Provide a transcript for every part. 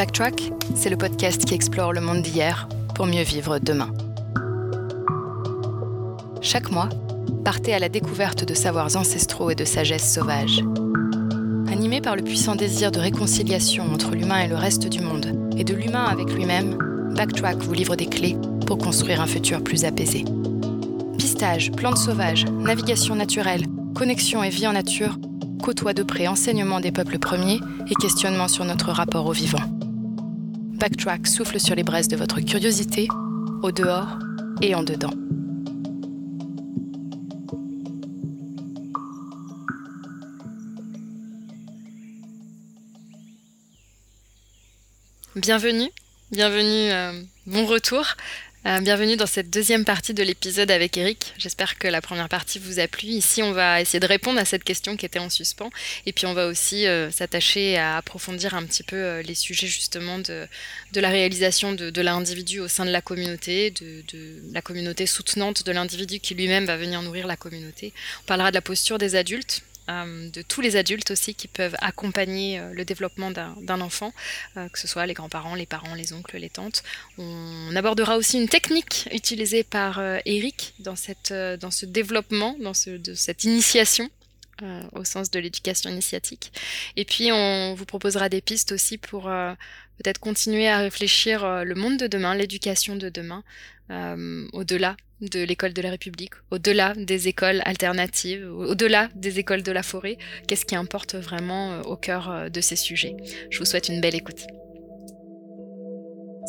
Backtrack, c'est le podcast qui explore le monde d'hier pour mieux vivre demain. Chaque mois, partez à la découverte de savoirs ancestraux et de sagesse sauvage. Animé par le puissant désir de réconciliation entre l'humain et le reste du monde, et de l'humain avec lui-même, Backtrack vous livre des clés pour construire un futur plus apaisé. Pistage, plantes sauvages, navigation naturelle, connexion et vie en nature côtoient de près enseignements des peuples premiers et questionnements sur notre rapport au vivant. Backtrack souffle sur les braises de votre curiosité, au dehors et en dedans. Bienvenue, bienvenue, euh, bon retour. Euh, bienvenue dans cette deuxième partie de l'épisode avec Eric. J'espère que la première partie vous a plu. Ici, on va essayer de répondre à cette question qui était en suspens. Et puis, on va aussi euh, s'attacher à approfondir un petit peu euh, les sujets justement de, la réalisation de, l'individu au sein de la communauté, de, de la communauté soutenante de l'individu qui lui-même va venir nourrir la communauté. On parlera de la posture des adultes de tous les adultes aussi qui peuvent accompagner euh, le développement d'un enfant, euh, que ce soit les grands-parents, les parents, les oncles, les tantes. On abordera aussi une technique utilisée par Eric dans, cette, dans ce développement, dans ce, de cette initiation au sens de l'éducation initiatique. Et puis, on vous proposera des pistes aussi pour peut-être continuer à réfléchir le monde de demain, l'éducation de demain, au-delà de l'école de la République, au-delà des écoles alternatives, au-delà des écoles de la forêt, qu'est-ce qui importe vraiment euh, au cœur euh, de ces sujets? Je vous souhaite une belle écoute.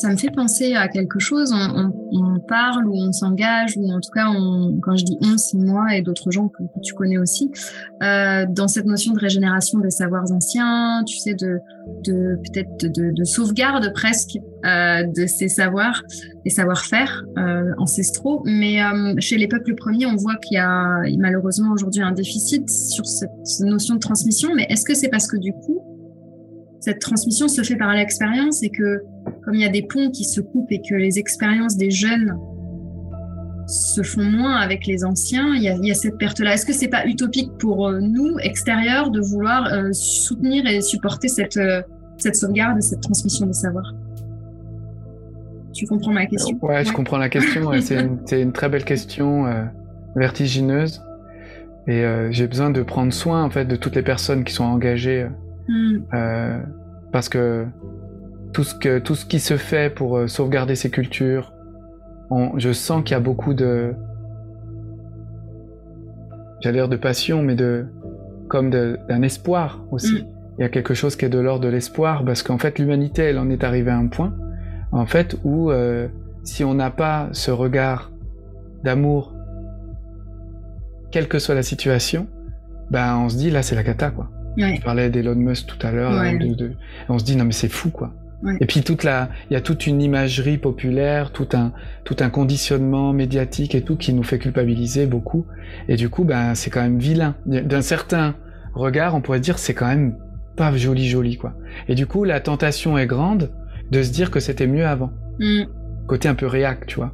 Ça me fait penser à quelque chose, on, parle ou on s'engage, ou en tout cas, quand je dis on, c'est moi et d'autres gens que, tu connais aussi, euh, dans cette notion de régénération des savoirs anciens, tu sais, de, peut-être de, de, sauvegarde presque euh, de ces savoirs, des savoir-faire euh, ancestraux. Mais chez les peuples premiers, on voit qu'il y a malheureusement aujourd'hui un déficit sur cette notion de transmission. Mais est-ce que c'est parce que du coup, cette transmission se fait par l'expérience et que comme il y a des ponts qui se coupent et que les expériences des jeunes se font moins avec les anciens, il y a, il y a cette perte-là. Est-ce que c'est pas utopique pour euh, nous, extérieurs, de vouloir euh, soutenir et supporter cette, euh, cette sauvegarde et cette transmission des savoirs? Tu comprends ma question? Ouais, je comprends la question. c'est une, une, très belle question, vertigineuse. Et j'ai besoin de prendre soin en fait de toutes les personnes qui sont engagées Mm. Euh, parce que tout ce, que tout ce qui se fait pour euh, sauvegarder ces cultures, je sens qu'il y a beaucoup de. J'allais dire de passion, mais de. comme d'un espoir aussi. Mm. Il y a quelque chose qui est de l'ordre de l'espoir, parce qu'en fait, l'humanité, elle en est arrivée à un point, en fait, où euh, si on n'a pas ce regard d'amour, quelle que soit la situation, ben on se dit là, c'est la cata, quoi. Ouais. Je parlais d'Elon Musk tout à l'heure. On se dit non mais c'est fou quoi. Et puis toute la, il y a toute une imagerie populaire, tout un, tout un conditionnement médiatique et tout qui nous fait culpabiliser beaucoup. Et du coup, ben c'est quand même vilain. D'un certain regard, on pourrait dire c'est quand même pas joli joli quoi. Et du coup, la tentation est grande de se dire que c'était mieux avant. Mm. Côté un peu réac, tu vois.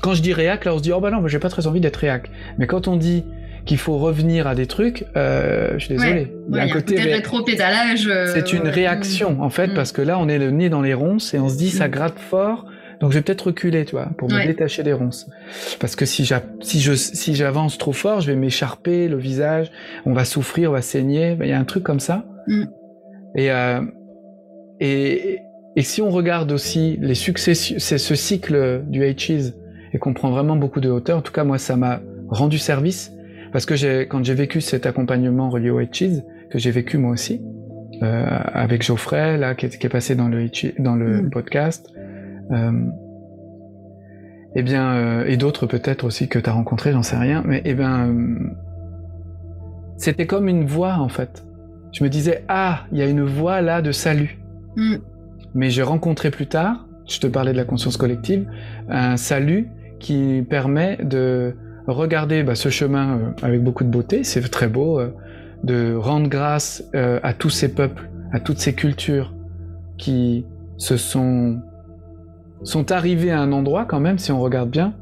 Quand je dis réac, là on se dit oh bah non, j'ai pas très envie d'être réac. Mais quand on dit qu'il faut revenir à des trucs, euh, je suis désolé. il y a un côté, rétro-pédalage. Euh, c'est une réaction, en fait, mm. parce que là, on est le nez dans les ronces et on se dit, ça mm. gratte fort. Donc je vais peut-être reculer, tu vois, pour me détacher des ronces. Parce que si si je, si j'avance trop fort, je vais m'écharper le visage, on va souffrir, on va saigner. Il y a un truc comme ça. Mm. Et, euh, et, et si on regarde aussi les succès, c'est ce cycle du H et qu'on prend vraiment beaucoup de hauteur. En tout cas, moi, ça m'a rendu service parce que quand j'ai vécu cet accompagnement relié au Cheese, que j'ai vécu moi aussi, euh, avec Geoffrey, là, qui est, qui est passé dans le, dans le mm. podcast, euh, eh bien, euh, et d'autres peut-être aussi que tu as rencontré, j'en sais rien, mais eh bien, c'était comme une voix en fait. Je me disais, ah, il y a une voix là de salut. Mm. Mais j'ai rencontré plus tard, je te parlais de la conscience collective, un salut qui permet de regarder bah, ce chemin euh, avec beaucoup de beauté, c'est très beau, euh, de rendre grâce euh, à tous ces peuples, à toutes ces cultures qui se sont sont arrivés à un endroit quand même, si on regarde bien.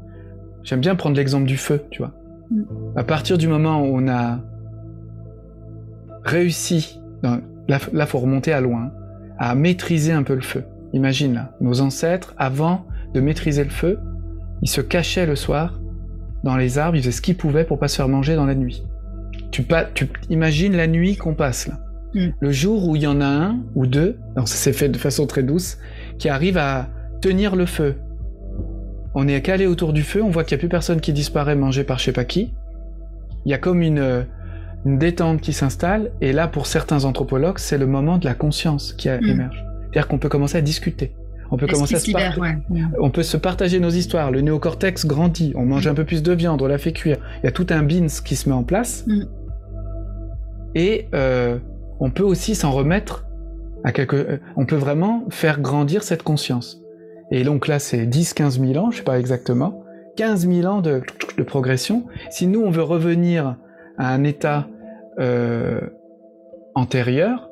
J'aime bien prendre l'exemple du feu, tu vois. Mm. À partir du moment où on a réussi, là, là faut remonter à loin, à maîtriser un peu le feu. Imagine là, nos ancêtres, avant de maîtriser le feu, ils se cachaient le soir dans les arbres, ils faisaient ce qu'ils pouvaient pour pas se faire manger dans la nuit. Tu, tu imagines la nuit qu'on passe là. Mm. Le jour où il y en a un ou deux, donc ça s'est fait de façon très douce, qui arrive à tenir le feu. On est calé autour du feu, on voit qu'il n'y a plus personne qui disparaît mangé par je sais pas qui. Il y a comme une, détente qui s'installe, et là, pour certains anthropologues, c'est le moment de la conscience qui mm. émerge. C'est-à-dire qu'on peut commencer à discuter. On peut commencer à se On peut se partager nos histoires. Le néocortex grandit. On mange mm. un peu plus de viande. On la fait cuire. Il y a tout un beans qui se met en place. Et euh, on peut aussi s'en remettre à quelque... Euh, on peut vraiment faire grandir cette conscience. Et donc là, c'est 10, 15 000 ans, je sais pas exactement, 15 000 ans de, progression. Si nous, on veut revenir à un état euh, antérieur,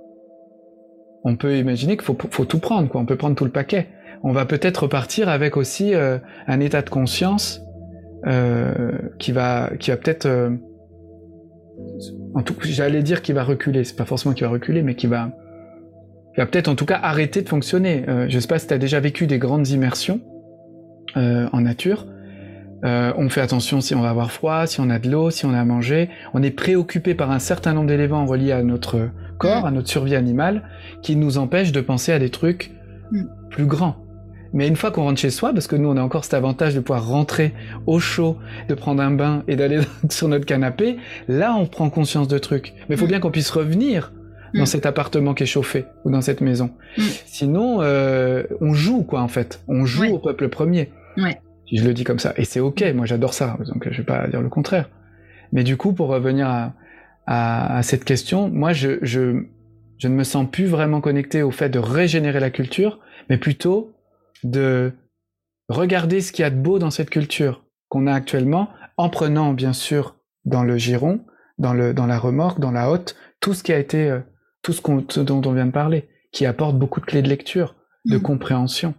on peut imaginer qu'il faut, tout prendre, quoi. On peut prendre tout le paquet. On va peut-être repartir avec aussi euh, un état de conscience qui va, qui va peut-être en tout j'allais dire qu'il va reculer, c'est pas forcément qu'il va reculer, mais qu'il va, va peut-être en tout cas arrêter de fonctionner. Euh, je sais pas si tu as déjà vécu des grandes immersions euh, en nature. Euh, on fait attention si on va avoir froid, si on a de l'eau, si on a à manger. On est préoccupé par un certain nombre d'éléments reliés à notre corps, à notre survie animale, qui nous empêchent de penser à des trucs mm. plus grands. Mais une fois qu'on rentre chez soi, parce que nous on a encore cet avantage de pouvoir rentrer au chaud, de prendre un bain et d'aller sur notre canapé, là on prend conscience de trucs. Mais il faut mm. bien qu'on puisse revenir dans mm. cet appartement qui est chauffé ou dans cette maison. Mm. Sinon, euh, on joue quoi en fait. On joue au peuple premier. Ouais. Si je le dis comme ça. Et c'est ok, moi j'adore ça, donc je vais pas dire le contraire. Mais du coup, pour revenir à, à, à cette question, moi je, je, je ne me sens plus vraiment connecté au fait de régénérer la culture, mais plutôt de regarder ce qu'il y a de beau dans cette culture qu'on a actuellement, en prenant bien sûr dans le giron, dans, le, dans la remorque, dans la hotte, tout ce qui a été, euh, tout ce, dont on vient de parler, qui apporte beaucoup de clés de lecture, de mm. compréhension.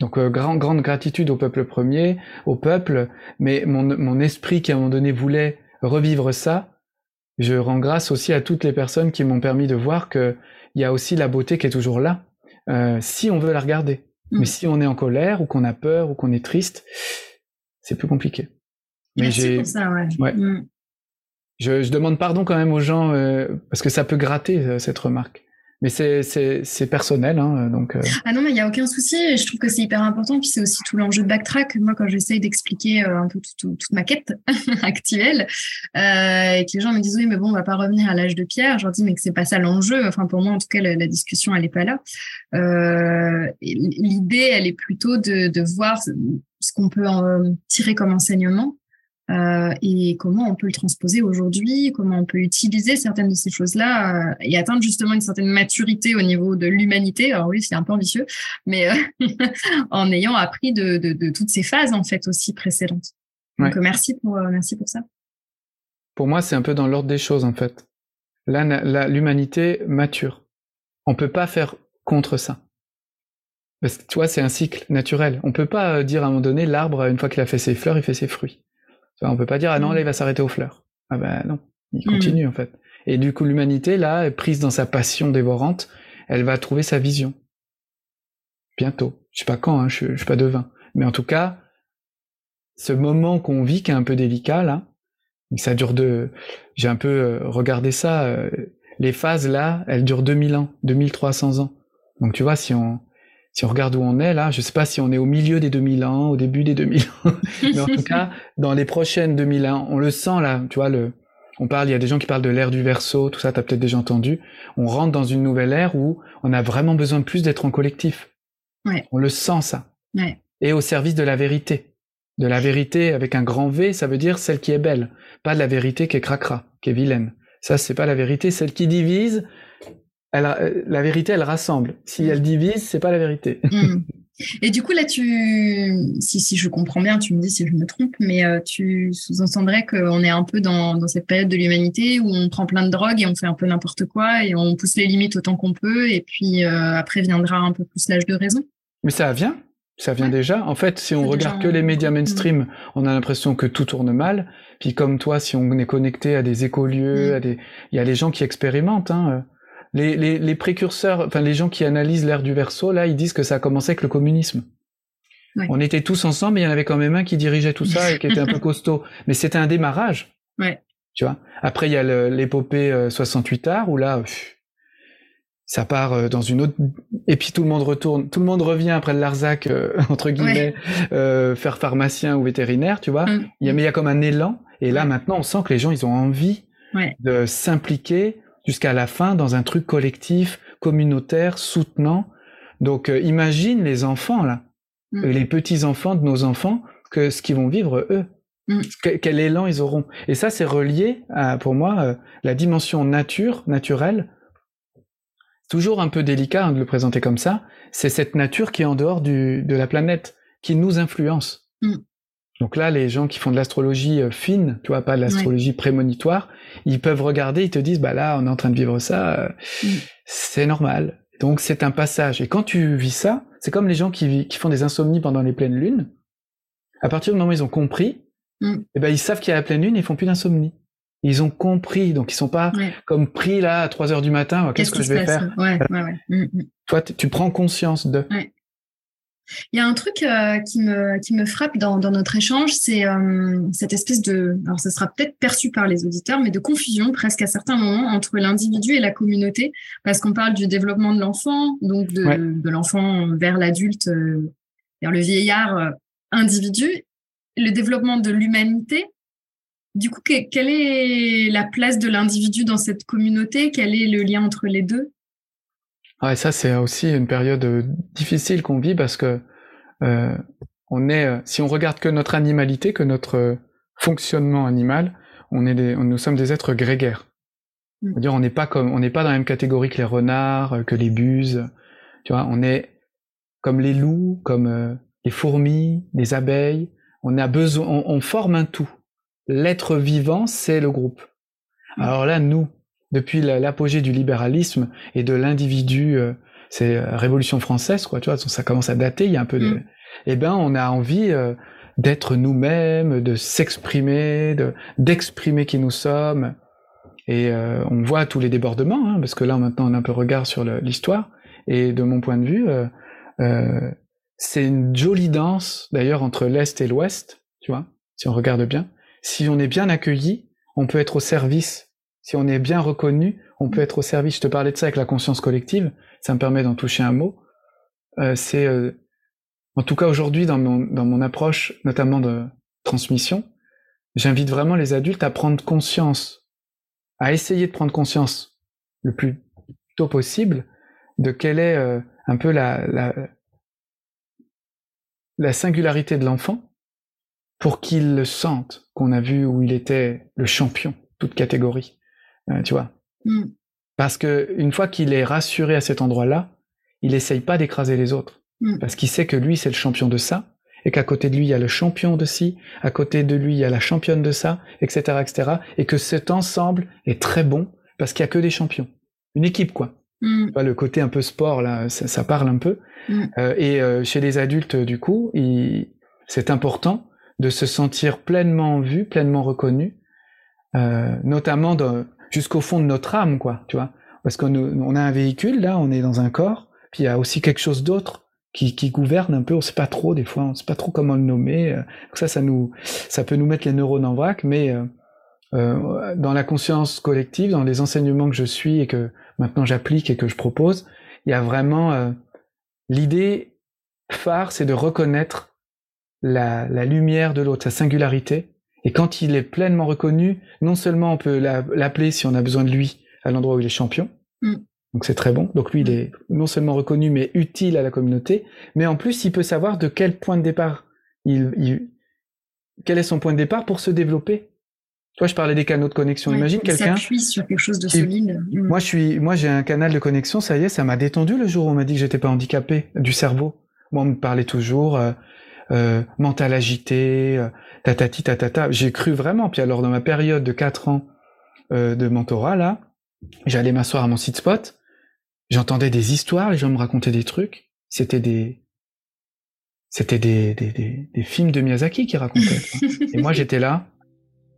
Donc euh, grand, grande gratitude au peuple premier, au peuple, mais mon, mon esprit qui à un moment donné voulait revivre ça, je rends grâce aussi à toutes les personnes qui m'ont permis de voir qu'il y a aussi la beauté qui est toujours là, euh, si on veut la regarder. Mais mm. si on est en colère ou qu'on a peur ou qu'on est triste, c'est plus compliqué. Mais j'ai pour ça, ouais. Mm. Je, je, demande pardon quand même aux gens euh, parce que ça peut gratter euh, cette remarque. Mais c'est personnel, hein, donc. Euh. Ah non, mais il y a aucun souci. Je trouve que c'est hyper important. Puis c'est aussi tout l'enjeu de backtrack. Moi, quand j'essaye d'expliquer un peu toute ma quête actuelle, euh, et que les gens me disent oui, mais bon, on va pas revenir à l'âge de pierre. Je leur dis mais que c'est pas ça l'enjeu. Enfin, pour moi, en tout cas, la, discussion elle est pas là. Euh, L'idée, elle est plutôt de, de voir ce qu'on peut en tirer comme enseignement euh, et comment on peut le transposer aujourd'hui, comment on peut utiliser certaines de ces choses-là euh, et atteindre justement une certaine maturité au niveau de l'humanité. Alors oui, c'est un peu ambitieux, mais euh, en ayant appris de, de, de, toutes ces phases en fait aussi précédentes. Donc merci pour merci pour ça. Pour moi, c'est un peu dans l'ordre des choses en fait. Là, l'humanité mature. On peut pas faire contre ça. Parce que tu vois, c'est un cycle naturel. On peut pas dire à un moment donné, l'arbre, une fois qu'il a fait ses fleurs, il fait ses fruits. On peut pas dire ah non là il va s'arrêter aux fleurs. Ah ben non, il continue en fait. Et du coup l'humanité là, prise dans sa passion dévorante, elle va trouver sa vision. Bientôt. Je sais pas quand, hein, je, je suis pas devin. Mais en tout cas, ce moment qu'on vit qui est un peu délicat là, ça dure de, j'ai un peu euh, regardé ça. Euh, les phases là, elles durent 2000 ans, 2300 ans. Donc tu vois, si on si on regarde où on est là, je sais pas si on est au milieu des 2000 ans, au début des 2000 ans, mais en tout cas, dans les prochaines 2000 ans, on le sent là, tu vois, le, on parle, il y a des gens qui parlent de l'ère du verso, tout ça, tu as peut-être déjà entendu. On rentre dans une nouvelle ère où on a vraiment besoin de plus d'être en collectif. Ouais. On le sent ça. Ouais. Et au service de la vérité. De la vérité avec un grand V, ça veut dire celle qui est belle, pas de la vérité qui est cracra, qui est vilaine. Ça, c'est pas la vérité, celle qui divise, elle, euh, la vérité, elle rassemble. Si elle divise, c'est pas la vérité. Mm. Et du coup, là, tu, si, si je comprends bien, tu me dis si je me trompe, mais euh, tu sous-entendrais qu'on est un peu dans, dans cette période de l'humanité où on prend plein de drogues et on fait un peu n'importe quoi et on pousse les limites autant qu'on peut et puis euh, après viendra un peu plus l'âge de raison. Mais ça vient, ça vient déjà. En fait, si on regarde que les médias mainstream, on a l'impression que tout tourne mal. Puis comme toi, si on est connecté à des écolieux, mm. à des, il y a les gens qui expérimentent. Hein, les, les, les, précurseurs, enfin les gens qui analysent l'ère du verso, là, ils disent que ça a commencé avec le communisme. On était tous ensemble, mais il y en avait quand même un qui dirigeait tout ça et qui était un peu costaud. Mais c'était un démarrage. Ouais. Tu vois? Après, il y a l'épopée 68 arts où là, ça part euh, dans une autre. Et puis tout le monde retourne, tout le monde revient après le Larzac euh, entre guillemets, euh, faire pharmacien ou vétérinaire, tu vois? Mm. Il y a, mais il y a comme un élan. Et là, maintenant, on sent que les gens, ils ont envie de s'impliquer jusqu'à la fin dans un truc collectif, communautaire, soutenant. Donc, imagine les enfants là Mm. les petits-enfants de nos enfants, que ce qu'ils vont vivre eux. Mm. quel élan ils auront. Et ça, c'est relié à, pour moi, euh, la dimension nature, naturelle. Toujours un peu délicat hein, de le présenter comme ça. C'est cette nature qui est en dehors du, de la planète, qui nous influence. Mm. Donc là, les gens qui font de l'astrologie euh, fine, tu vois, pas de l'astrologie prémonitoire, ils peuvent regarder, ils te disent, bah là, on est en train de vivre ça, euh, c'est normal. Donc c'est un passage. Et quand tu vis ça, c'est comme les gens qui, font des insomnies pendant les pleines lunes. À partir du moment où ils ont compris, mm. eh ben ils savent qu'il y a la pleine lune, et ils font plus d'insomnie. Ils ont compris, donc ils sont pas comme pris là à 3 heures du matin. Qu'est-ce que je vais faire? ouais, mm, mm. Toi, tu prends conscience de. Il y a un truc euh, qui, me, qui me frappe dans, dans notre échange, c'est euh, cette espèce de, alors ça sera peut-être perçu par les auditeurs, mais de confusion presque à certains moments entre l'individu et la communauté, parce qu'on parle du développement de l'enfant, donc de, de l'enfant vers l'adulte, euh, vers le vieillard individu, le développement de l'humanité. Du coup, quelle est la place de l'individu dans cette communauté? Quel est le lien entre les deux? Ouais, ça c'est aussi une période euh, difficile qu'on vit parce que euh, on est, euh, si on regarde que notre animalité, que notre fonctionnement animal, on est des, nous sommes des êtres grégaires. Mm. dire on n'est pas comme, on n'est pas dans la même catégorie que les renards, que les buses. Tu vois, on est comme les loups, comme les fourmis, les abeilles. On a besoin, on forme un tout. L'être vivant, c'est le groupe. Mm. Alors là, nous, depuis l'apogée du libéralisme et de l'individu, euh, c'est euh, Révolution française, quoi, tu vois, ça commence à dater, il y a un peu de... Mm. Eh ben, on a envie euh, d'être nous-mêmes, de s'exprimer, de d'exprimer qui nous sommes. Et on voit tous les débordements, hein, parce que là maintenant on a un peu regard sur l'histoire. Et de mon point de vue, c'est une jolie danse, d'ailleurs, entre l'Est et l'Ouest, tu vois, si on regarde bien. Si on est bien accueilli, on peut être au service si on est bien reconnu, on peut être au service. Je te parlais de ça avec la conscience collective, ça me permet d'en toucher un mot. Euh, c'est, euh, en tout cas aujourd'hui, dans mon, dans mon approche, notamment de transmission, j'invite vraiment les adultes à prendre conscience, à essayer de prendre conscience le plus tôt possible de quelle est euh, un peu la, la, la singularité de l'enfant pour qu'il le sente qu'on a vu où il était le champion, toute catégorie. Euh, tu vois. Mm. Parce que une fois qu'il est rassuré à cet endroit-là, il essaye pas d'écraser les autres. Mm. Parce qu'il sait que lui, c'est le champion de ça, et qu'à côté de lui, il y a le champion de ci, à côté de lui, il y a la championne de ça, etc., etc., et que cet ensemble est très bon, parce qu'il y a que des champions. Une équipe, quoi. Mm. Le côté un peu sport, là, ça, parle un peu. Euh, et euh, chez les adultes, du coup, c'est important de se sentir pleinement vu, pleinement reconnu, euh, notamment de, jusqu'au fond de notre âme, quoi, tu vois. Parce qu'on on a un véhicule, là, on est dans un corps, puis il y a aussi quelque chose d'autre qui, qui, gouverne un peu, on sait pas trop, des fois, on sait pas trop comment le nommer. Euh. ça, ça nous, ça peut nous mettre les neurones en vrac, mais euh, euh, dans la conscience collective, dans les enseignements que je suis et que maintenant j'applique et que je propose, il y a vraiment euh, l'idée phare, c'est de reconnaître la, la lumière de l'autre, sa singularité, et quand il est pleinement reconnu, non seulement on peut l'appeler si on a besoin de lui à l'endroit où il est champion, mm. donc c'est très bon. Donc lui, il est non seulement reconnu, mais utile à la communauté, mais en plus, il peut savoir de quel point de départ il, quel est son point de départ pour se développer. Toi, je parlais des canaux de connexion. Imagine quelqu'un. sur quelque chose de solide. Mm. Moi, je suis, moi, j'ai un canal de connexion. Ça y est, ça m'a détendu le jour où on m'a dit que j'étais pas handicapé du cerveau. Moi, on me parlait toujours euh, euh, mental agité, euh, tatati tatata. J'ai cru vraiment. Puis alors dans ma période de 4 ans euh, de mentorat là, j'allais m'asseoir à mon site spot, j'entendais des histoires, les gens me racontaient des trucs. C'était des c'était des, des, des, des, films de Miyazaki qui racontaient. et moi j'étais là,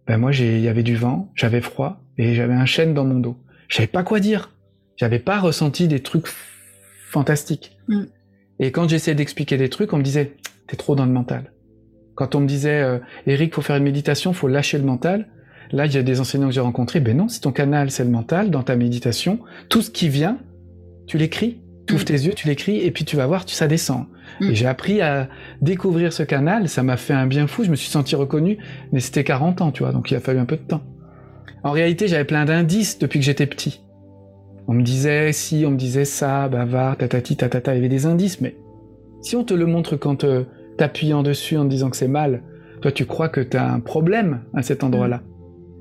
ben moi il y avait du vent, j'avais froid et j'avais un chêne dans mon dos. Je savais pas quoi dire. J'avais pas ressenti des trucs fantastiques. Mm. Et quand j'essayais d'expliquer des trucs, on me disait, t'es trop dans le mental. Quand on me disait, euh, Eric, faut faire une méditation, faut lâcher le mental. Là, il y a des enseignants que j'ai rencontrés. Ben non, si ton canal c'est le mental, dans ta méditation, tout ce qui vient, tu l'écris. Tu ouvres Mm. tes yeux, tu l'écris, et puis tu vas voir, ça descend. Mm. Et j'ai appris à découvrir ce canal. Ça m'a fait un bien fou. Je me suis senti reconnu. Mais c'était 40 ans, tu vois. Donc il a fallu un peu de temps. En réalité, j'avais plein d'indices depuis que j'étais petit. On me disait si, on me disait ça, bavard, tatati, tatata. Il y avait des indices, mais si on te le montre quand euh, t'appuyant dessus en te disant que c'est mal, toi tu crois que t'as un problème à cet endroit-là.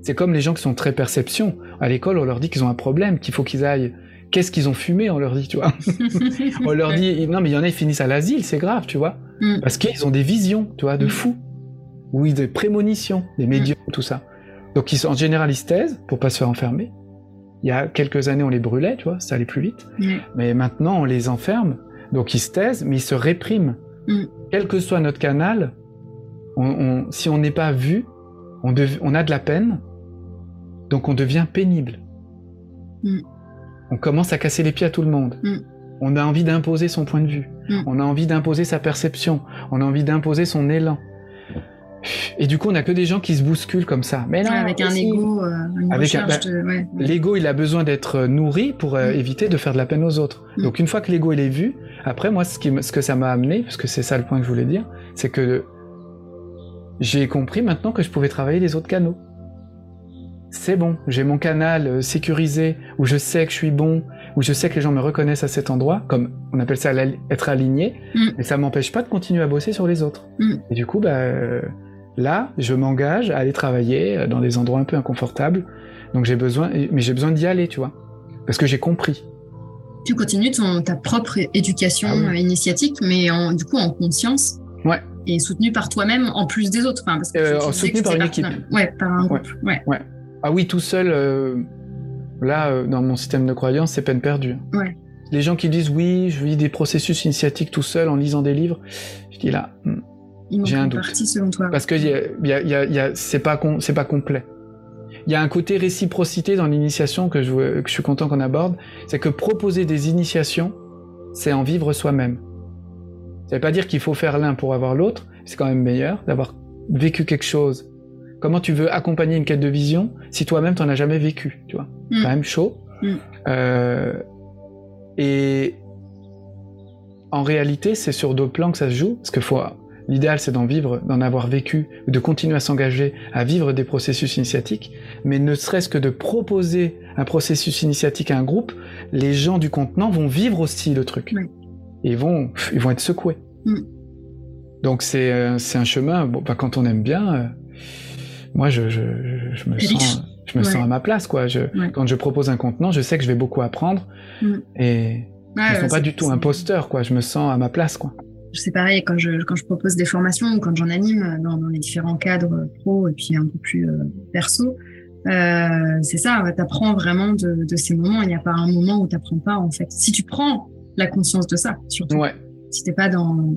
C'est comme les gens qui sont très perception. À l'école, on leur dit qu'ils ont un problème, qu'il faut qu'ils aillent. Qu'est-ce qu'ils ont fumé On leur dit, tu vois. on leur dit, non mais il y en a, ils finissent à l'asile, c'est grave, tu vois. Mm. Parce qu'ils ont des visions, tu vois, de Mm. fous. Oui, des prémonitions, des médiums, tout ça. Donc ils sont, en général, ils se taisent pour pas se faire enfermer. Il y a quelques années, on les brûlait, tu vois, ça allait plus vite. Mais maintenant, on les enferme. Donc ils se taisent, mais ils se répriment. Mm. Quel que soit notre canal, on, on- si on n'est pas vu, on, dev- on a de la peine, donc on devient pénible. Mm. On commence à casser les pieds à tout le monde. Mm. On a envie d'imposer son point de vue. On a envie d'imposer sa perception. On a envie d'imposer son élan. Et du coup, on a que des gens qui se bousculent comme ça. Mais non, Ouais, avec un ego, euh, Avec un- recherche de... ouais. L'ego, il a besoin d'être euh, nourri pour euh, Mm. éviter de faire de la peine aux autres. Mm. Donc une fois que l'ego il est vu, après moi ce, qui, me- ce que ça m'a amené, parce que c'est ça le point que je voulais dire, c'est que j'ai compris maintenant que je pouvais travailler les autres canaux. C'est bon, j'ai mon canal euh, sécurisé où je sais que je suis bon, où je sais que les gens me reconnaissent à cet endroit, comme on appelle ça être aligné, Mm. mais ça m'empêche pas de continuer à bosser sur les autres. Mm. Et du coup, bah, euh, là, je m'engage à aller travailler euh, dans des endroits un peu inconfortables. Donc j'ai besoin, mais j'ai besoin d'y aller, tu vois, parce que j'ai compris. Tu continues ton, ta propre éducation Ah oui. euh, initiatique, mais en, du coup en conscience. Ouais. Et soutenue par toi-même en plus des autres. Enfin, parce que Euh, soutenue par une équipe. personnel. Ouais, par un Ouais. groupe. Ouais. Ah oui, tout seul, euh, là, euh, dans mon système de croyance, c'est peine perdue. Ouais. Les gens qui disent oui, je vis des processus initiatiques tout seul en lisant des livres, je dis là, hmm, Il manque J'ai un une doute. partie selon toi. parce que c'est pas com- pas complet. Il y a un côté réciprocité dans l'initiation que je, veux- que je suis content qu'on aborde, c'est que proposer des initiations, c'est en vivre soi-même. Ça veut pas dire qu'il faut faire l'un pour avoir l'autre, c'est quand même meilleur d'avoir vécu quelque chose. Comment tu veux accompagner une quête de vision si toi-même t'en as jamais vécu, tu vois? Mm. Quand même chaud. Mm. Euh, et en réalité, c'est sur d'autres plans que ça se joue, parce que faut, l'idéal c'est d'en vivre, d'en avoir vécu, de continuer à s'engager à vivre des processus initiatiques, mais ne serait-ce que de proposer un processus initiatique à un groupe, les gens du contenant vont vivre aussi le truc. Oui. Ils vont, ils vont être secoués. Mm. Donc c'est euh, c'est un chemin, bon, bah, quand on aime bien, euh, moi je, je, je, je me sens, je me Ouais. sens à ma place quoi. Je, Ouais. Quand je propose un contenant, je sais que je vais beaucoup apprendre Mm. et Ouais, je ne ouais, sens pas du tout imposteur quoi. Je me sens à ma place quoi. C'est pareil quand je, quand je propose des formations ou quand j'en anime dans, dans les différents cadres pro et puis un peu plus euh, perso. Euh, c'est ça, tu apprends vraiment de, de ces moments. Il n'y a pas un moment où tu n'apprends pas, en fait. Si tu prends la conscience de ça, surtout. Ouais. Si t'es pas dans,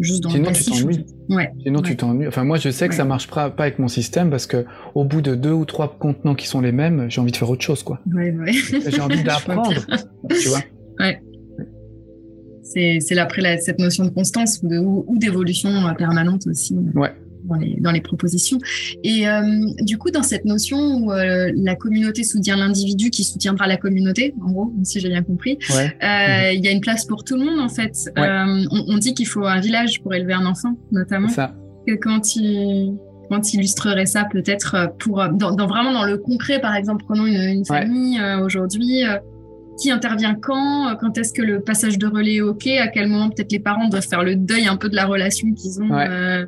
juste dans Sinon, le tu passif. en t'ennuies. Ouais. Sinon, Ouais. tu t'ennuies. Enfin, moi, je sais que Ouais. ça marche pas, pas avec mon système parce que au bout de deux ou trois contenants qui sont les mêmes, j'ai envie de faire autre chose, quoi. Ouais, ouais. J'ai envie d'apprendre, tu vois. C'est, c'est là après la- cette notion de constance ou, de, ou, ou d'évolution euh, permanente aussi. euh, Ouais. Dans les, dans les propositions. Et euh, du coup, dans cette notion où euh, la communauté soutient l'individu qui soutiendra la communauté, en gros, si j'ai bien compris, Ouais. euh, il y a une place pour tout le monde en fait. Ouais. On, on dit qu'il faut un village pour élever un enfant, notamment. Ça. Que- Comment tu illustrerais ça peut-être pour dans, dans- vraiment dans le concret par exemple prenons une, une famille aujourd'hui qui intervient quand euh, quand est-ce que le passage de relais est ok à quel moment peut-être les parents doivent faire le deuil un peu de la relation qu'ils ont Ouais. euh,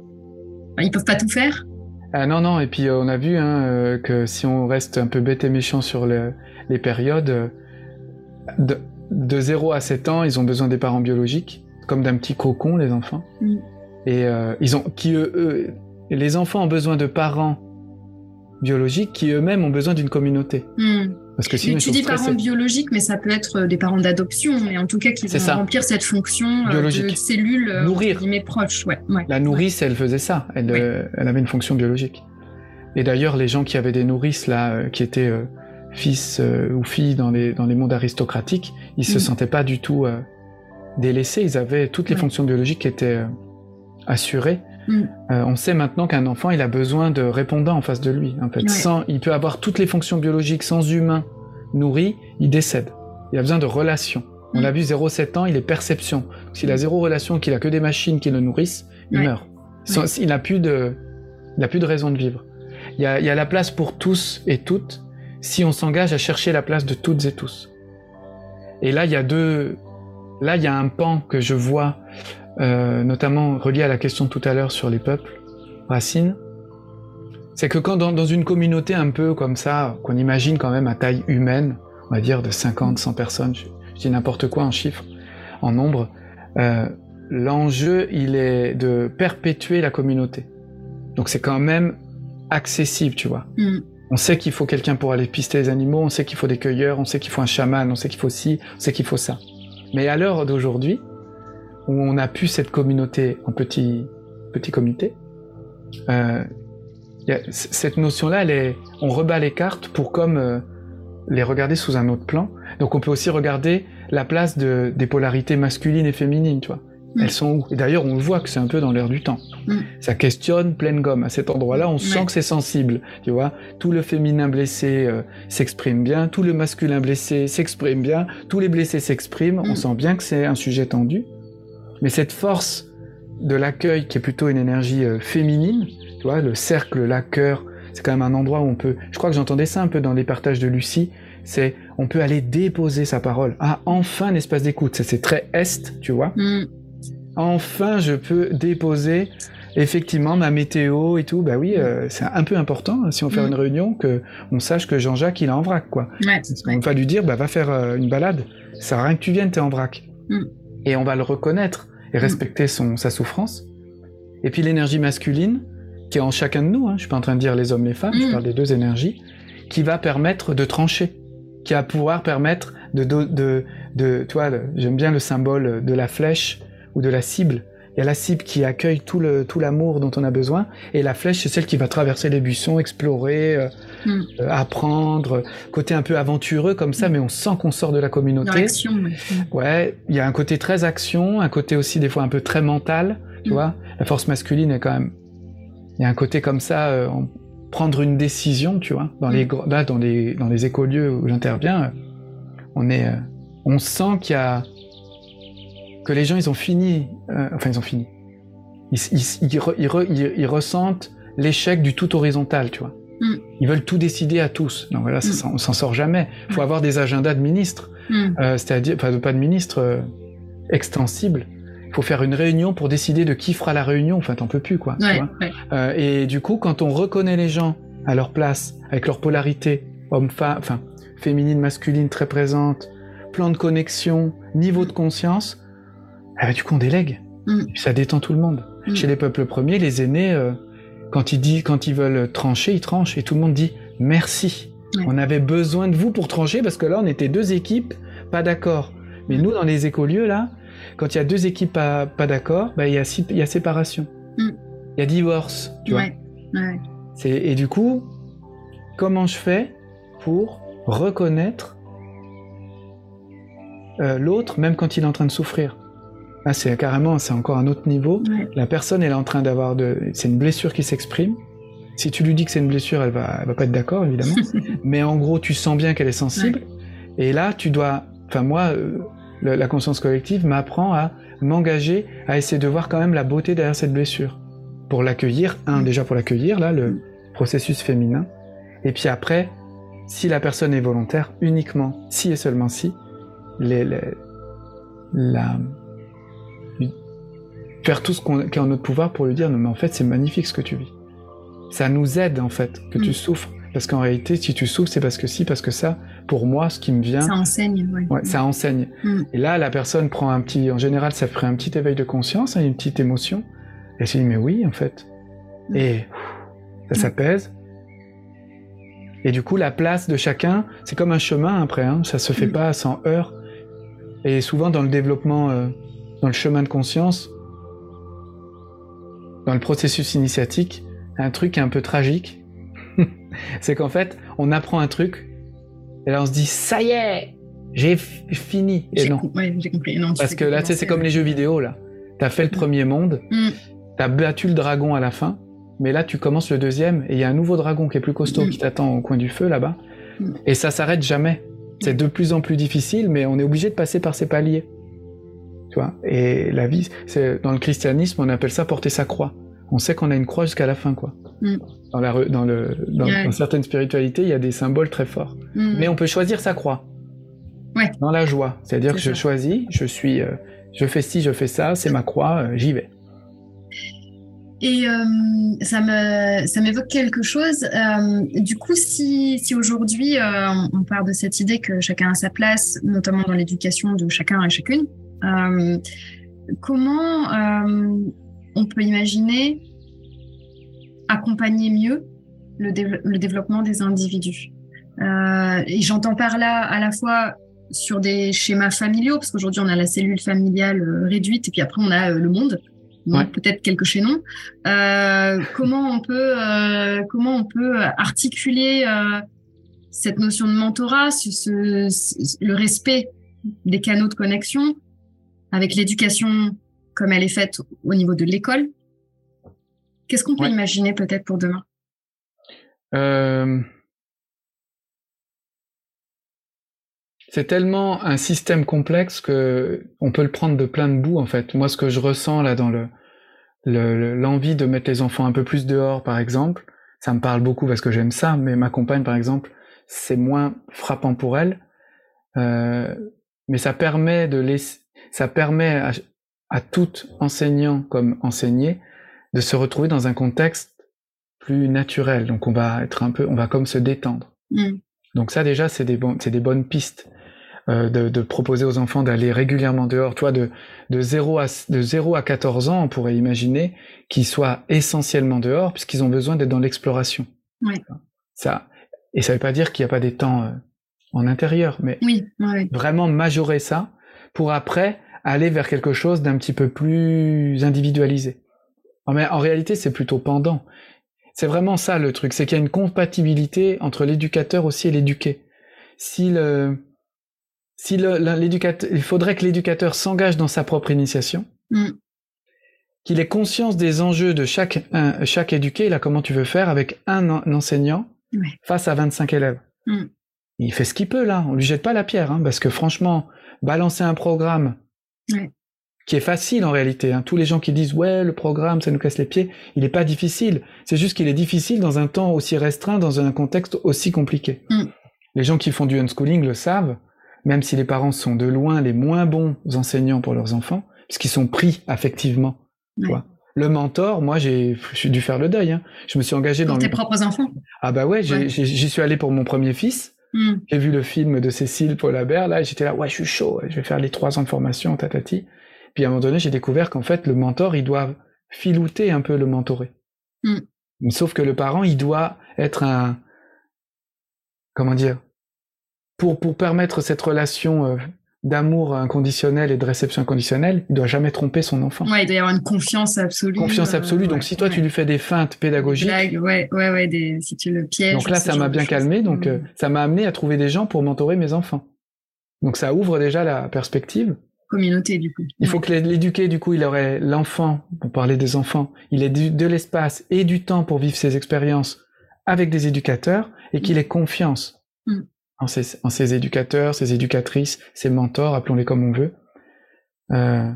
enfin, ils peuvent pas tout faire? Ah non, non, et puis euh, on a vu hein, euh, que si on reste un peu bête et méchant sur le- les périodes, de, de 0 à 7 ans, ils ont besoin des parents biologiques, comme d'un petit cocon, les enfants. Mm. Et ils ont, qui eux, eux- les enfants ont besoin de parents biologiques qui eux-mêmes ont besoin d'une communauté. Hmm. Parce que sinon, tu dis stressés. parents biologiques mais ça peut être euh, des parents d'adoption mais en tout cas qui vont ça. remplir cette fonction euh, Biologique. de cellules euh, Nourrir. guillemets proches ouais, ouais. La nourrice, elle faisait ça. Elle, euh, elle avait une fonction biologique. Et d'ailleurs, les gens qui avaient des nourrices là, euh, qui étaient euh, fils ou filles dans les, dans les mondes aristocratiques, ils se mm. sentaient pas du tout délaissés, ils avaient toutes les fonctions biologiques qui étaient assurées. Mm. on sait maintenant qu'un enfant, il a besoin de répondants en face de lui. En fait, sans, il peut avoir toutes les fonctions biologiques sans humain nourri, il décède. Il a besoin de relations. On l'a vu, 0,7 ans, il est perception. S'il a zéro relation, qu'il a que des machines qui le nourrissent, il meurt. Il n'a plus de, il a plus de raison de vivre. Il y, a, il y a la place pour tous et toutes si on s'engage à chercher la place de toutes et tous. Et là, il y a deux, là, il y a un pan que je vois, euh, notamment relié à la question tout à l'heure sur les peuples, Racine. C'est que quand dans, dans, une communauté un peu comme ça, qu'on imagine quand même à taille humaine, on va dire de 50, 100 personnes, je, je dis n'importe quoi en chiffres, en nombre, euh, l'enjeu, il est de perpétuer la communauté. Donc c'est quand même accessible, tu vois. Mm. On sait qu'il faut quelqu'un pour aller pister les animaux, on sait qu'il faut des cueilleurs, on sait qu'il faut un chaman, on sait qu'il faut ci, on sait qu'il faut ça. Mais à l'heure d'aujourd'hui, où on a pu cette communauté en petit, petit comité, euh, y a, cette notion-là, on rebat les cartes pour comme euh, les regarder sous un autre plan. Donc on peut aussi regarder la place de, des polarités masculines et féminines, tu vois. Mm. Elles sont où? Et d'ailleurs, on voit que c'est un peu dans l'air du temps. Mm. Ça questionne pleine gomme. À cet endroit-là, on sent que c'est sensible. Tu vois, tout le féminin blessé euh, s'exprime bien, tout le masculin blessé s'exprime bien, tous les blessés s'expriment. On mm. sent bien que c'est un sujet tendu. Mais cette force de l'accueil, qui est plutôt une énergie euh, féminine, tu vois, le cercle, la cœur, c'est quand même un endroit où on peut. Je crois que j'entendais ça un peu dans les partages de Lucie. C'est on peut aller déposer sa parole. Ah, enfin un espace d'écoute. C'est très est, tu vois enfin je peux déposer effectivement ma météo et tout. Bah oui, euh, c'est un peu important hein, si on fait mm. une réunion que on sache que Jean-Jacques il est en vrac quoi. Ouais, on va lui dire bah va faire euh, une balade. Ça sert à rien que tu viennes, t'es en vrac. Mm. Et on va le reconnaître et mm. respecter son sa souffrance. Et puis l'énergie masculine qui est en chacun de nous. Hein, je suis pas en train de dire les hommes les femmes. Je parle des deux énergies qui va permettre de trancher, qui va pouvoir permettre de de de, de toi j'aime bien le symbole de la flèche ou de la cible. Il y a la cible qui accueille tout le tout l'amour dont on a besoin, et la flèche c'est celle qui va traverser les buissons, explorer, euh, hmm. euh, apprendre, côté un peu aventureux comme ça, hmm. mais on sent qu'on sort de la communauté. Action, hmm. ouais. il y a un côté très action, un côté aussi des fois un peu très mental, tu vois. La force masculine est quand même, il y a un côté comme ça, euh, prendre une décision, tu vois. Dans les là, dans les dans les écolieux où j'interviens, on est, on sent qu'il y a que les gens, ils ont fini, euh, enfin, ils ont fini. Ils, ils, ils, ressentent l'échec du tout horizontal, tu vois. Mm. Ils veulent tout décider à tous. Non, voilà, ça, mm. on s'en sort jamais. Il faut avoir des agendas de ministres, mm. euh, c'est-à-dire, enfin, pas de ministres euh, extensibles. Il faut faire une réunion pour décider de qui fera la réunion. Enfin, t'en peux plus, quoi. tu vois euh, et du coup, quand on reconnaît les gens à leur place, avec leur polarité, homme-femme, enfin, féminine, masculine, très présente, plan de connexion, niveau de conscience, ah bah, du coup on délègue. Mm. Ça détend tout le monde. Mm. Chez les peuples premiers, les aînés, euh, quand, ils disent, quand ils veulent trancher, ils tranchent. Et tout le monde dit merci. On avait besoin de vous pour trancher parce que là on était deux équipes pas d'accord. Mais mm. nous dans les écolieux là, quand il y a deux équipes pas, pas d'accord, bah, il, y a, il y a séparation. Il y a divorce, tu vois. Et du coup, comment je fais pour reconnaître euh, l'autre même quand il est en train de souffrir? Là, c'est carrément, c'est encore un autre niveau. La personne, elle est en train d'avoir de, c'est une blessure qui s'exprime. Si tu lui dis que c'est une blessure, elle va, elle va pas être d'accord, évidemment. Mais en gros, tu sens bien qu'elle est sensible. Et là, tu dois, enfin moi, euh, la conscience collective m'apprend à m'engager, à essayer de voir quand même la beauté derrière cette blessure, pour l'accueillir. Un, déjà pour l'accueillir, là, le processus féminin. Et puis après, si la personne est volontaire, uniquement si et seulement si, les, les, la, faire tout ce qu'on, qui est en notre pouvoir pour lui dire non mais en fait c'est magnifique ce que tu vis. Ça nous aide en fait que tu mm. souffres. Parce qu'en réalité si tu souffres c'est parce que si parce que ça pour moi ce qui me vient ça enseigne ouais, ça enseigne. Mm. et là la personne prend un petit en général ça ferait un petit éveil de conscience hein, une petite émotion. Et elle se dit mais oui en fait. Mm. et ça s'apaise. Et du coup la place de chacun c'est comme un chemin après hein, ça se fait pas sans heurts et souvent dans le développement euh, dans le chemin de conscience dans le processus initiatique un truc un peu tragique. c'est qu'en fait, on apprend un truc Et là, on se dit, ça y est, j'ai fini. Et non. Ouais, j'ai compris. Non, Parce que là, tu sais, c'est comme les jeux vidéo, là. T'as fait le premier monde, mm. t'as battu le dragon à la fin, mais là, tu commences le deuxième, et il y a un nouveau dragon qui est plus costaud mm. qui t'attend au coin du feu, là-bas. Mm. Et ça s'arrête jamais. C'est de plus en plus difficile, mais on est obligé de passer par ces paliers. Tu vois Et la vie, c'est dans le christianisme, on appelle ça porter sa croix. On sait qu'on a une croix jusqu'à la fin, quoi. Dans, la, dans, le, dans, certaines spiritualités, il y a des symboles très forts. Mais on peut choisir sa croix. Ouais. Dans la joie. C'est-à-dire que je choisis, je suis, euh, je fais ci, je fais ça, c'est ma croix, euh, j'y vais. Et euh, ça me ça m'évoque quelque chose. du coup, si, si aujourd'hui on part de cette idée que chacun a sa place, notamment dans l'éducation de chacun et chacune, comment on peut imaginer accompagner mieux le, le développement des individus? Et j'entends par là à la fois sur des schémas familiaux, parce qu'aujourd'hui on a la cellule familiale euh, réduite et puis après on a euh, le monde, peut-être quelques chaînons. Euh, comment on peut comment on peut articuler cette notion de mentorat, ce, le respect des canaux de connexion avec l'éducation comme elle est faite au niveau de l'école. Qu'est-ce qu'on peut imaginer peut-être pour demain? C'est tellement un système complexe que on peut le prendre de plein de bouts en fait. Moi, ce que je ressens là dans le l'envie de mettre les enfants un peu plus dehors, par exemple, ça me parle beaucoup parce que j'aime ça. Mais ma compagne, par exemple, c'est moins frappant pour elle. Euh, mais ça permet de laisser, ça permet à, à tout enseignant comme enseigné de se retrouver dans un contexte plus naturel. Donc on va être un peu, on va comme se détendre. Mm. Donc ça déjà c'est des bon, des bonnes pistes. Euh, de, proposer aux enfants d'aller régulièrement dehors. Toi, de, de, 0 à, de 0 à 14 ans, on pourrait imaginer qu'ils soient essentiellement dehors, puisqu'ils ont besoin d'être dans l'exploration. Ça, et ça ne veut pas dire qu'il n'y a pas des temps euh, en intérieur, mais oui, vraiment majorer ça pour après aller vers quelque chose d'un petit peu plus individualisé. Mais en réalité, c'est plutôt pendant. C'est vraiment ça le truc, c'est qu'il y a une compatibilité entre l'éducateur aussi et l'éduqué. Si le, si l'éducateur, il faudrait que l'éducateur s'engage dans sa propre initiation, mm. qu'il ait conscience des enjeux de chaque, chaque éduqué, là, comment tu veux faire avec un, enseignant face à 25 élèves. Mm. Il fait ce qu'il peut, là. On lui jette pas la pierre, hein, parce que franchement, balancer un programme qui est facile en réalité. Hein. Tous les gens qui disent ouais, le programme, ça nous casse les pieds, il n'est pas difficile. C'est juste qu'il est difficile dans un temps aussi restreint, dans un contexte aussi compliqué. Mm. Les gens qui font du unschooling le savent même si les parents sont de loin les moins bons enseignants pour leurs enfants, puisqu'ils sont pris affectivement. Le mentor, moi, j'ai dû faire le deuil. Hein. Je me suis engagé dans tes propres enfants. Ah bah ouais, j'y suis allé pour mon premier fils. Hmm. J'ai vu le film de Cécile Paulabert, là, j'étais là, ouais, je suis chaud, je vais faire les trois ans de formation, tatati. Puis à un moment donné, j'ai découvert qu'en fait, le mentor, il doit filouter un peu le mentoré. Hmm. Sauf que le parent, il doit être un, comment dire, pour, pour permettre cette relation euh, d'amour inconditionnel et de réception inconditionnelle, il doit jamais tromper son enfant. Ouais, il doit y avoir une confiance absolue. Confiance absolue. donc, si toi, tu lui fais des feintes pédagogiques. ouais, ouais, ouais, des, si tu le pièges. Donc là, ça m'a bien calmé. Donc, euh, ça m'a amené à trouver des gens pour mentorer mes enfants. Donc, ça ouvre déjà la perspective. Communauté, du coup. Il faut que l'éduquer, du coup, il aurait l'enfant, pour parler des enfants, il ait de l'espace et du temps pour vivre ses expériences avec des éducateurs et qu'il ait confiance. Mm en ses, éducateurs, ses éducatrices, ses mentors, appelons-les comme on veut. Euh,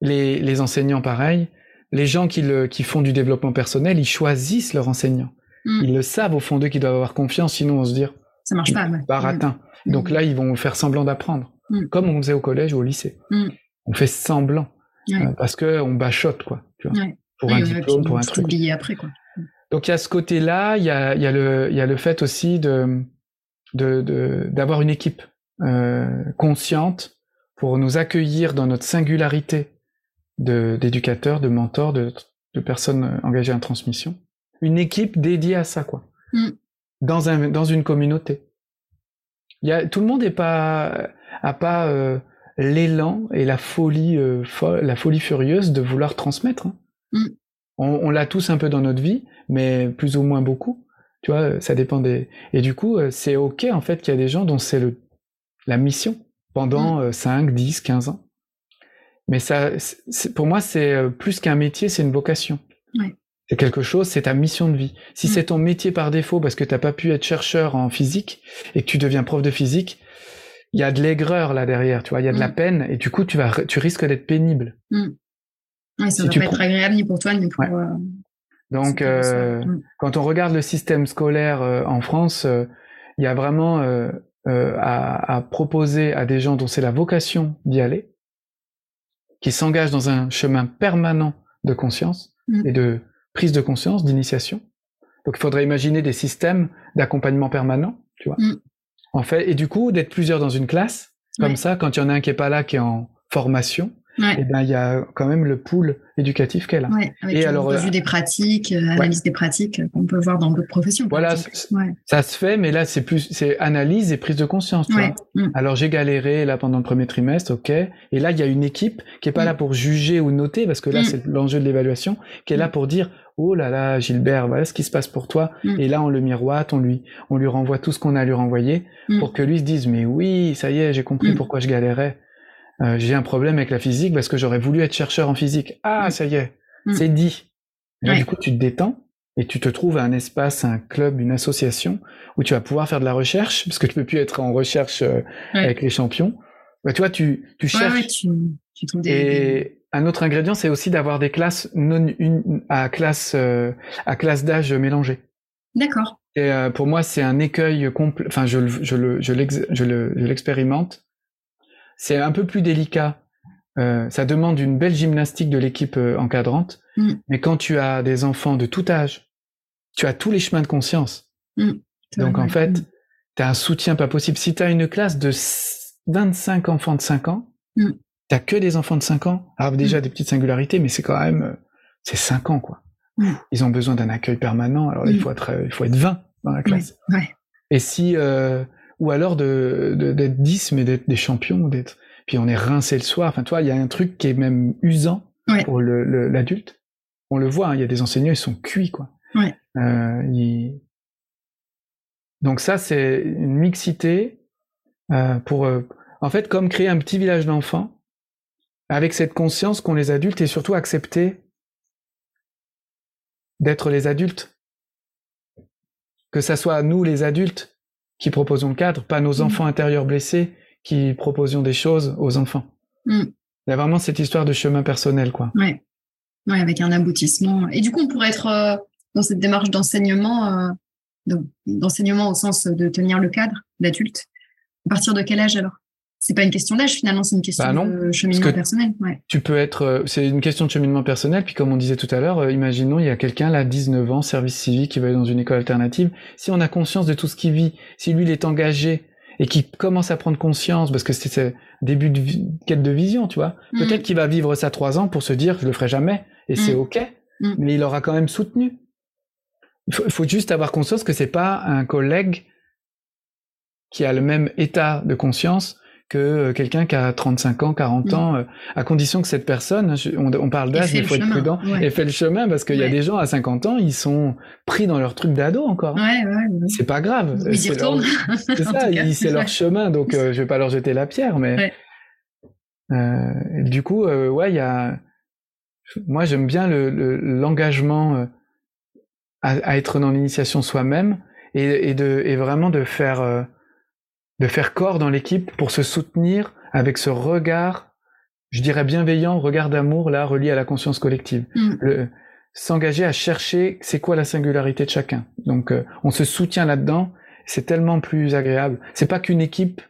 les, enseignants, pareil. Les gens qui, le, qui font du développement personnel, ils choisissent leurs enseignants. Mm. Ils le savent au fond d'eux qu'ils doivent avoir confiance, sinon on se dire ça marche pas. Baratin. Mm. Donc là, ils vont faire semblant d'apprendre, mm. comme on faisait au collège ou au lycée. On fait semblant euh, parce que on bachote quoi. Tu vois, Pour un diplôme, pour un truc. après quoi. Donc il y a ce côté-là, il y a, y, a y a le fait aussi de de d'avoir une équipe euh, consciente pour nous accueillir dans notre singularité d'éducateurs, de, mentors, de, de, personnes engagées en transmission. Une équipe dédiée à ça, quoi. Mm. Dans, un, dans une communauté. Il y a, tout le monde n'est pas, a pas euh, l'élan et la folie, euh, la folie furieuse de vouloir transmettre. Hein. Mm. On, on l'a tous un peu dans notre vie, mais plus ou moins beaucoup. Tu vois, ça dépend des. Et du coup, c'est ok en fait qu'il y a des gens dont c'est le la mission pendant 5, 10, 15 ans. Mais ça, pour moi, c'est plus qu'un métier, c'est une vocation. C'est quelque chose, c'est ta mission de vie. Si mm. c'est ton métier par défaut parce que t'as pas pu être chercheur en physique et que tu deviens prof de physique, il y a de l'aigreur là derrière, tu vois, il y a de la mm. peine et du coup tu vas, tu risques d'être pénible. Mm. ça va pas être agréable ni pour toi ni pour. Euh, Donc, euh, quand on regarde le système scolaire euh, en France, il y a vraiment à, à, proposer à des gens dont c'est la vocation d'y aller, qui s'engagent dans un chemin permanent de conscience et de prise de conscience, d'initiation. Donc il faudrait imaginer des systèmes d'accompagnement permanent, tu vois. Mm. En fait, et du coup, d'être plusieurs dans une classe, comme ça, quand il y en a un qui est pas là, qui est en formation, et eh ben il y a quand même le pool éducatif qu'elle a. Ouais, avec et alors revue euh, des pratiques, euh, analyse des pratiques qu'on peut voir dans d'autres professions. Voilà, ça se fait, mais là c'est plus c'est analyse et prise de conscience. Tu vois. Mm. Alors j'ai galéré là pendant le premier trimestre, ok. Et là il y a une équipe qui est pas là mm. pour juger ou noter parce que là mm. c'est l'enjeu de l'évaluation, qui est là pour dire oh là là Gilbert, voilà ce qui se passe pour toi. Et là on le miroite, on lui on lui renvoie tout ce qu'on a à lui renvoyer pour que lui se dise mais oui ça y est j'ai compris pourquoi je galérais. Euh, j'ai un problème avec la physique parce que j'aurais voulu être chercheur en physique. Ah, ça y est, mm. c'est dit. Du coup, tu te détends et tu te trouves à un espace, un club, une association où tu vas pouvoir faire de la recherche parce que tu peux plus être en recherche euh, avec les champions. Bah, tu vois, tu, tu cherches. Tu, tu trouves des, et un autre ingrédient, c'est aussi d'avoir des classes non une, à classe euh, à classe d'âge mélangée. D'accord. Et pour moi, c'est un écueil complet. Enfin, je, je, le, je l'expérimente c'est un peu plus délicat. Euh, ça demande une belle gymnastique de l'équipe euh, encadrante. Mm. Mais quand tu as des enfants de tout âge, tu as tous les chemins de conscience. Mm. Donc en fait, tu as un soutien pas possible. Si tu as une classe de 25 enfants de 5 ans, mm. tu as que des enfants de 5 ans. Alors déjà des petites singularités, mais c'est quand même... Euh, c'est 5 ans, quoi. Ils ont besoin d'un accueil permanent. Alors il faut être, il faut être 20 dans la classe. Et si ou alors de d'être 10 mais d'être des champions d'être puis on est rincé le soir. Enfin toi il y a un truc qui est même usant pour l'adulte. On le voit hein, il y a des enseignants ils sont cuits quoi. Ouais. euh, donc ça c'est une mixité euh, pour euh, en fait comme créer un petit village d'enfants avec cette conscience qu'ont les adultes et surtout accepter d'être les adultes. Que ça soit nous les adultes qui proposons le cadre, pas nos mm. enfants intérieurs blessés qui proposions des choses aux enfants. Mm. Il y a vraiment cette histoire de chemin personnel, quoi. Ouais. Ouais, avec un aboutissement. Et du coup, on pourrait être euh, dans cette démarche d'enseignement, euh, d'enseignement au sens de tenir le cadre d'adulte. À partir de quel âge alors? C'est pas une question d'âge finalement, c'est une question bah de cheminement personnel. Ouais. Tu peux être, euh, c'est une question de cheminement personnel. Puis comme on disait tout à l'heure, euh, imaginons il y a quelqu'un là, 19 ans, service civique, qui va aller dans une école alternative. Si on a conscience de tout ce qu'il vit, si lui il est engagé et qui commence à prendre conscience, parce que c'est début de quête de vision, tu vois. Mm. Peut-être qu'il va vivre ça trois ans pour se dire je le ferai jamais et c'est mm. ok, mm. mais il aura quand même soutenu. Il faut, il faut juste avoir conscience que c'est pas un collègue qui a le même état de conscience que euh, quelqu'un qui a 35 ans, 40 mm. ans, euh, à condition que cette personne, on, parle d'âge, mais il faut être prudent, et fait le chemin, parce qu'il y a des gens à 50 ans, ils sont pris dans leur truc d'ado encore. Ouais, ouais, c'est pas grave. c'est ça, c'est leur chemin, donc euh, je vais pas leur jeter la pierre, mais du coup, ouais, il y a, moi j'aime bien l'engagement le, à, à, être dans l'initiation soi-même et, et, de, et vraiment de faire de faire corps dans l'équipe pour se soutenir avec ce regard, je dirais bienveillant, regard d'amour là relié à la conscience collective. Mm. S'engager à chercher c'est quoi la singularité de chacun? Donc euh, on se soutient là-dedans, c'est tellement plus agréable. C'est pas qu'une équipe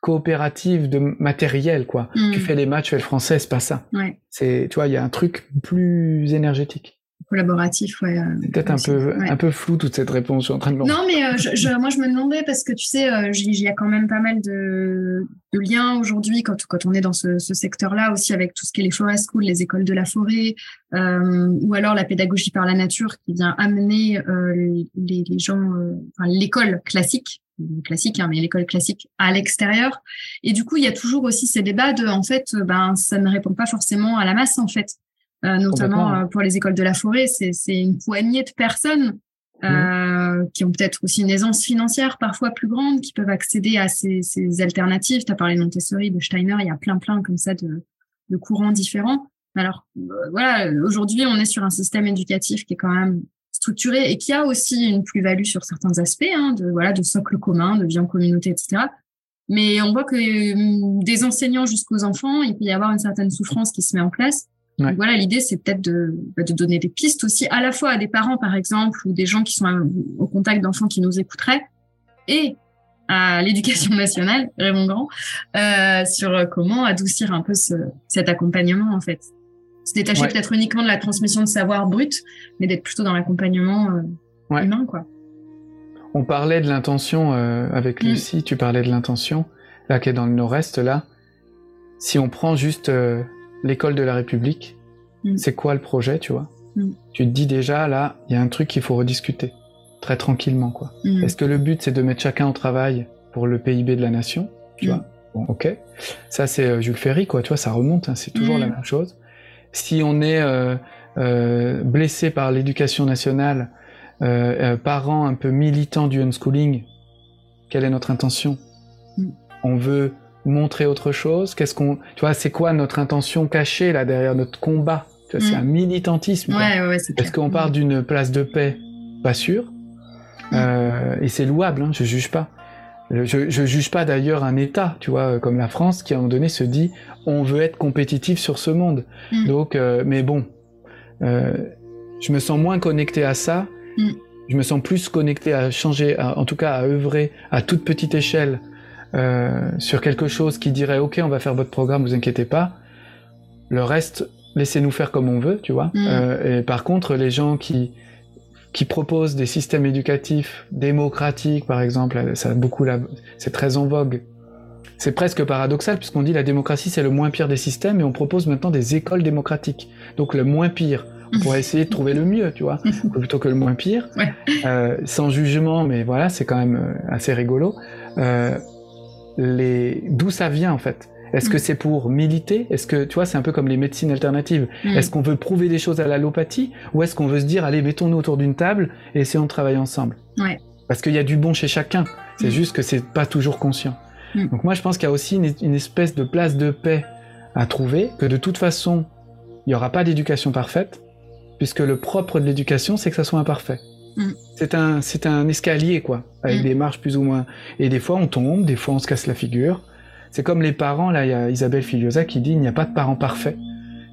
coopérative de matériel quoi. Tu mm. fais les matchs, tu fais le français, c'est pas ça. Ouais. C'est tu vois, il y a un truc plus énergétique collaboratif, ouais. Euh, peut-être un peu, un peu flou toute cette réponse. Je suis en train de Non, mais euh, je, moi je me demandais parce que tu sais, euh, il y a quand même pas mal de, de liens aujourd'hui quand, quand on est dans ce, ce secteur-là aussi avec tout ce qui est les forest schools, les écoles de la forêt, ou alors la pédagogie par la nature qui vient amener les, les, gens, enfin l'école classique classique, hein, mais l'école classique à l'extérieur. Et du coup, il y a toujours aussi ces débats de, en fait, ben, ça ne répond pas forcément à la masse, en fait. Euh, notamment euh, pour les écoles de la forêt. C'est une poignée de personnes euh, qui ont peut-être aussi une aisance financière parfois plus grande, qui peuvent accéder à ces, ces alternatives. Tu as parlé de Montessori, de Steiner, il y a plein plein comme ça de, de courants différents. Alors euh, voilà, aujourd'hui on est sur un système éducatif qui est quand même structuré et qui a aussi une plus-value sur certains aspects, hein, de voilà, de socle commun, de vie en communauté, etc. Mais on voit que euh, des enseignants jusqu'aux enfants, il peut y avoir une certaine souffrance qui se met en place voilà, l'idée, c'est peut-être de, bah, de, donner des pistes aussi, à la fois à des parents, par exemple, ou des gens qui sont au contact d'enfants qui nous écouteraient, et à l'éducation nationale, Raymond Grand, euh, sur comment adoucir un peu ce, cet accompagnement, en fait. Se détacher peut-être uniquement de la transmission de savoir brut, mais d'être plutôt dans l'accompagnement euh, humain, quoi. On parlait de l'intention euh, avec mm. Lucie, tu parlais de l'intention, là, qui est dans le nord-est, là. Si on prend juste l'école de la République, mm. c'est quoi le projet, tu vois mm. Tu te dis déjà, là, il y a un truc qu'il faut rediscuter, très tranquillement, quoi. Mm. Est-ce que le but, c'est de mettre chacun au travail pour le PIB de la nation, tu vois Bon, ok. Ça, c'est euh, Jules Ferry, quoi, tu vois, ça remonte, hein, c'est toujours la même chose. Si on est euh, euh, blessé par l'éducation nationale, parents un peu militants du unschooling, quelle est notre intention On veut montrer autre chose Qu'est-ce qu'on, tu vois, c'est quoi notre intention cachée là derrière notre combat C'est mm. un militantisme. Ouais, ouais, Est-ce qu'on part d'une place de paix Pas sûr. Mm. Euh, et c'est louable, hein, je juge pas. Je, je juge pas d'ailleurs un État, tu vois, comme la France, qui à un moment donné se dit, on veut être compétitif sur ce monde. Mm. Donc, euh, mais bon, euh, je me sens moins connecté à ça. Je me sens plus connecté à changer, en tout cas à œuvrer à toute petite échelle euh, sur quelque chose qui dirait ok on va faire votre programme vous inquiétez pas. Le reste laissez-nous faire comme on veut tu vois. Mm. euh, et par contre les gens qui qui proposent des systèmes éducatifs démocratiques par exemple ça a beaucoup c'est très en vogue. C'est presque paradoxal puisqu'on dit la démocratie c'est le moins pire des systèmes et on propose maintenant des écoles démocratiques. Donc le moins pire on pourrait essayer de trouver le mieux, tu vois, plutôt que le moins pire, euh, sans jugement, mais voilà, c'est quand même euh, assez rigolo. Euh, les d'où ça vient en fait. Est-ce que mm. c'est pour militer? Est-ce que, tu vois, c'est un peu comme les médecines alternatives. Mm. Est-ce qu'on veut prouver des choses à l'allopathie Ou est-ce qu'on veut se dire, allez, mettons-nous autour d'une table et essayons de travailler ensemble? Ouais. Parce qu'il y a du bon chez chacun. C'est mm. juste que c'est pas toujours conscient. Donc moi, je pense qu'il y a aussi une, espèce de place de paix à trouver, que de toute façon, il n'y aura pas d'éducation parfaite, puisque le propre de l'éducation, c'est que ça soit imparfait. Mm. C'est un, c'est un escalier, quoi, avec mm. des marches plus ou moins. Et des fois, on tombe, des fois, on se casse la figure. C'est comme les parents, là, il y a Isabelle Filiosa qui dit il n'y a pas de parents parfaits.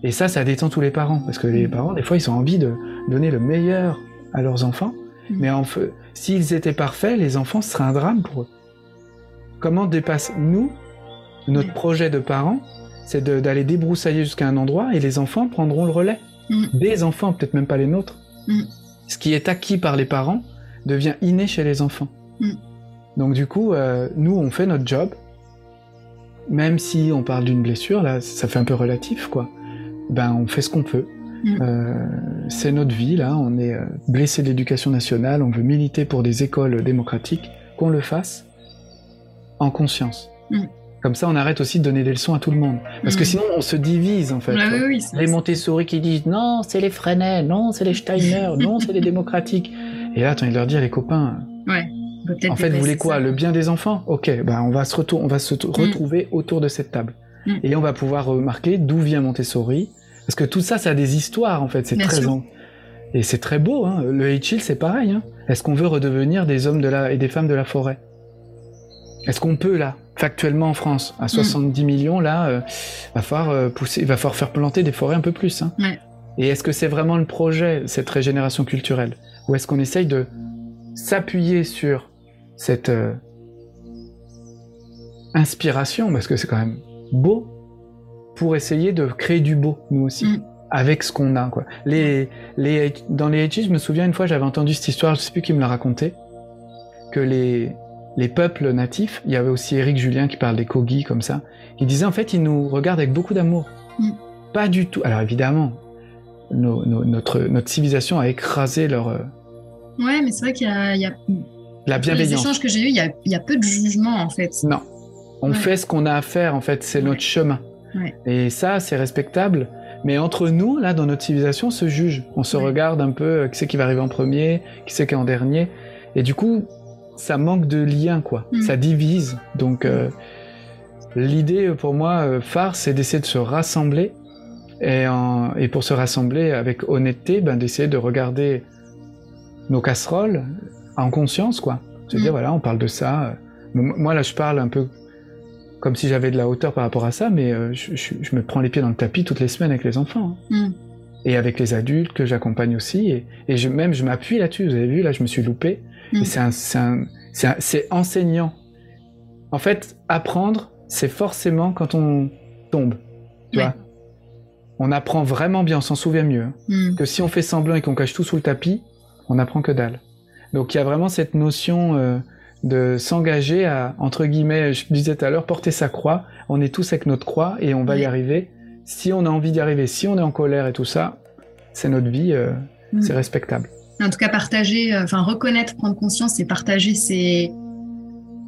Et ça, ça détend tous les parents, parce que les mm. parents, des fois, ils ont envie de donner le meilleur à leurs enfants. Mais en s'ils étaient parfaits, les enfants, ce serait un drame pour eux. Comment dépasse nous notre projet de parents C'est d'aller débroussailler jusqu'à un endroit et les enfants prendront le relais. Des enfants, peut-être même pas les nôtres ce qui est acquis par les parents devient inné chez les enfants. Mm. Donc du coup, euh, nous, on fait notre job, même si on parle d'une blessure, là, ça fait un peu relatif, quoi. Ben, on fait ce qu'on peut. Mm. Euh, c'est notre vie, là, on est euh, blessé de l'éducation nationale, on veut militer pour des écoles démocratiques, qu'on le fasse en conscience. Mm. Comme ça, on arrête aussi de donner des leçons à tout le monde. Parce que mm. sinon, on se divise, en fait. les Montessori qui disent non, c'est les Freinet, non, c'est les Steiner, non, c'est les démocratiques. Et là, attends, il leur dit, les copains. Ouais. En fait, vous voulez quoi Le bien des enfants? Ok, ben on va se, on va se mm. retrouver autour de cette table. Mm. Et on va pouvoir remarquer d'où vient Montessori. Parce que tout ça, ça a des histoires, en fait. C'est très Et c'est très beau, hein. Le Hitchhill, c'est pareil. Hein. Est-ce qu'on veut redevenir des hommes de la... et des femmes de la forêt? Est-ce qu'on peut, là factuellement en France, à 70 mm. millions, là, euh, va falloir euh, pousser, va falloir faire planter des forêts un peu plus. Hein. Et est-ce que c'est vraiment le projet, cette régénération culturelle? Ou est-ce qu'on essaye de s'appuyer sur cette euh, inspiration, parce que c'est quand même beau, pour essayer de créer du beau, nous aussi mm. avec ce qu'on a. Quoi? Les, les, dans les Haïti, je me souviens une fois, j'avais entendu cette histoire, je sais plus qui me l'a raconté, que les, les peuples natifs, il y avait aussi Eric Julien qui parle des Kogi comme ça, il disait en fait, ils nous regardent avec beaucoup d'amour. Mm. Pas du tout. Alors évidemment, notre, notre civilisation a écrasé leur... Euh, ouais, mais c'est vrai qu'il y a... La bienveillance. Les échanges que j'ai eus, il y a, peu de jugement en fait. Non. On fait ce qu'on a à faire en fait, c'est notre chemin. Et ça, c'est respectable. Mais entre nous, là, dans notre civilisation, on se juge. On se regarde un peu, euh, qui c'est qui va arriver en premier, qui c'est qui est en dernier. Et du coup, ça manque de lien, quoi. Mm. Ça divise. Donc, euh, l'idée euh, pour moi, phare, c'est d'essayer de se rassembler. Et, et, pour se rassembler avec honnêteté, ben, d'essayer de regarder nos casseroles en conscience, quoi. Se dire, mm. voilà, on parle de ça. Moi, là, je parle un peu comme si j'avais de la hauteur par rapport à ça, mais euh, je, me prends les pieds dans le tapis toutes les semaines avec les enfants. Hein. Mm. Et avec les adultes que j'accompagne aussi. Et, et je, même, je m'appuie là-dessus. Vous avez vu, là, je me suis loupé. Mm. c'est enseignant. En fait, apprendre, c'est forcément quand on tombe. Tu vois On apprend vraiment bien, on s'en souvient mieux. Hein. Mm. Que si on fait semblant et qu'on cache tout sous le tapis, on apprend que dalle. Donc il y a vraiment cette notion... Euh, de s'engager à, entre guillemets, je disais tout à l'heure, porter sa croix. On est tous avec notre croix et on va y arriver. Si on a envie d'y arriver, si on est en colère et tout ça, c'est notre vie, euh, mm. c'est respectable. En tout cas, partager, euh, enfin reconnaître, prendre conscience et partager ses,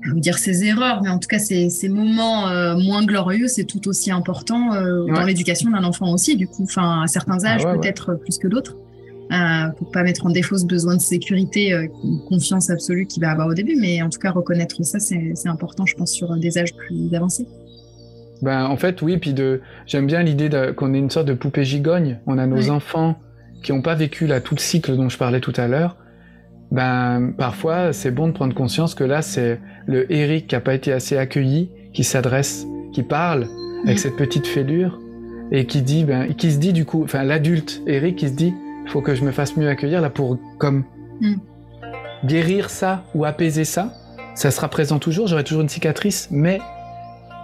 je veux dire ses erreurs, mais en tout cas ces, moments euh, moins glorieux, c'est tout aussi important dans l'éducation d'un enfant aussi. Du coup, enfin à certains ah âges peut-être plus que d'autres euh, pour pas mettre en défaut ce besoin de sécurité, euh, confiance absolue qu'il va avoir au début. Mais en tout cas, reconnaître ça, c'est important, je pense, sur des âges plus avancés. Ben, en fait, oui, puis de, j'aime bien l'idée qu'on ait une sorte de poupée gigogne. On a nos enfants qui n'ont pas vécu là tout le cycle dont je parlais tout à l'heure. Ben, parfois, c'est bon de prendre conscience que là, c'est le Eric qui a pas été assez accueilli, qui s'adresse, qui parle avec cette petite fêlure et qui dit, ben, qui se dit du coup, enfin, l'adulte Eric qui se dit, faut que je me fasse mieux accueillir là pour comme hmm. guérir ça ou apaiser ça. Ça sera présent toujours, j'aurai toujours une cicatrice, mais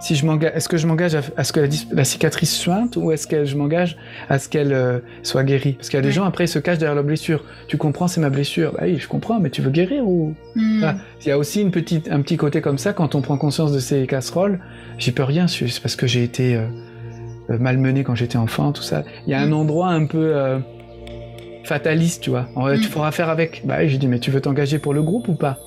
si je m'engage, est-ce que je m'engage à, ce que la, cicatrice sointe ou est-ce que je m'engage à ce qu'elle euh, soit guérie? Parce qu'il y a des gens après ils se cachent derrière leur blessure. Tu comprends, c'est ma blessure. Bah oui, je comprends, mais tu veux guérir ou? Hmm. Il y a aussi une petite, un petit côté comme ça quand on prend conscience de ces casseroles. J'y peux rien, c'est parce que j'ai été euh, euh, malmené quand j'étais enfant, tout ça. Il y a un hmm. endroit un peu fataliste, tu vois. Tu mm. feras faire avec. Bah, j'ai dit, mais tu veux t'engager pour le groupe ou pas?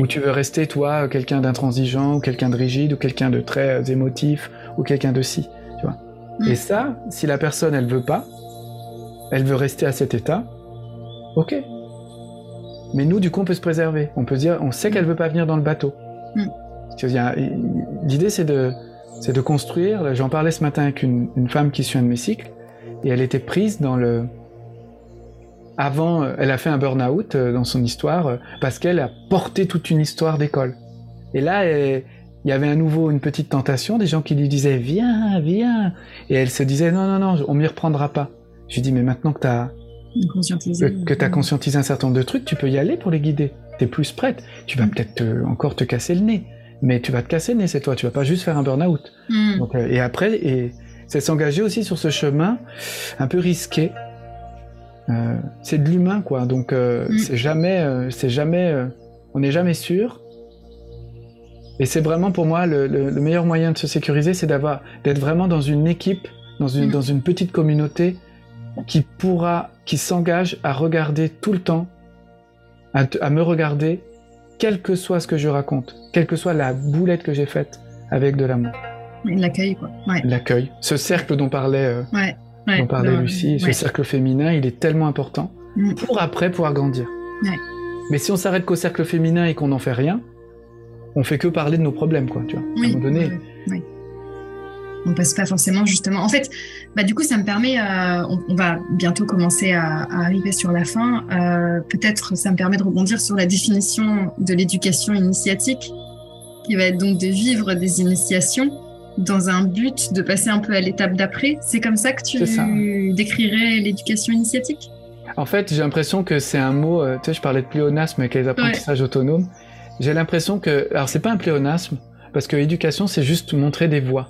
Ou tu veux rester, toi, quelqu'un d'intransigeant, ou quelqu'un de rigide, ou quelqu'un de très euh, émotif, ou quelqu'un de si, tu vois. Mm. Et ça, si la personne, elle veut pas, elle veut rester à cet état, ok. Mais nous, du coup, on peut se préserver. On peut dire, on sait qu'elle veut pas venir dans le bateau. Mm. L'idée, c'est de, c'est de construire. J'en parlais ce matin avec une, une femme qui suit un de mes cycles, et elle était prise dans le, avant, euh, elle a fait un burn-out euh, dans son histoire euh, parce qu'elle a porté toute une histoire d'école. Et là, il y avait à nouveau une petite tentation, des gens qui lui disaient viens, viens, et elle se disait non, non, non, on m'y reprendra pas. Je lui dis mais maintenant que tu as que, as conscientisé un certain nombre de trucs, tu peux y aller pour les guider. Tu es plus prête. Tu vas mm. peut-être encore te casser le nez, mais tu vas te casser le nez, c'est toi. Tu vas pas juste faire un burn-out. Mm. et après, et c'est s'engager aussi sur ce chemin un peu risqué c'est de l'humain, quoi. Donc, euh, mm. c'est jamais, euh, c'est jamais, on n'est jamais sûr. Et c'est vraiment pour moi le, meilleur moyen de se sécuriser, c'est d'avoir, d'être vraiment dans une équipe, dans une, mm. dans une petite communauté qui pourra, qui s'engage à regarder tout le temps, à, me regarder, quel que soit ce que je raconte, quelle que soit la boulette que j'ai faite, avec de l'amour. L'accueil, quoi. L'accueil. Ce cercle dont parlait ouais on parlait Lucie, ce cercle féminin, il est tellement important mm. pour après pouvoir grandir. Mais si on s'arrête qu'au cercle féminin et qu'on n'en fait rien, on fait que parler de nos problèmes, quoi, tu vois. à un moment donné. On passe pas forcément justement. En fait, bah du coup, ça me permet. Euh, on, va bientôt commencer à, arriver sur la fin. Euh, peut-être, ça me permet de rebondir sur la définition de l'éducation initiatique, qui va être donc de vivre des initiations dans un but de passer un peu à l'étape d'après. C'est comme ça que tu décrirais l'éducation initiatique? En fait, j'ai l'impression que c'est un mot, euh, tu sais, je parlais de pléonasme avec les apprentissages autonomes. J'ai l'impression que, alors c'est pas un pléonasme, parce que l'éducation, c'est juste montrer des voies.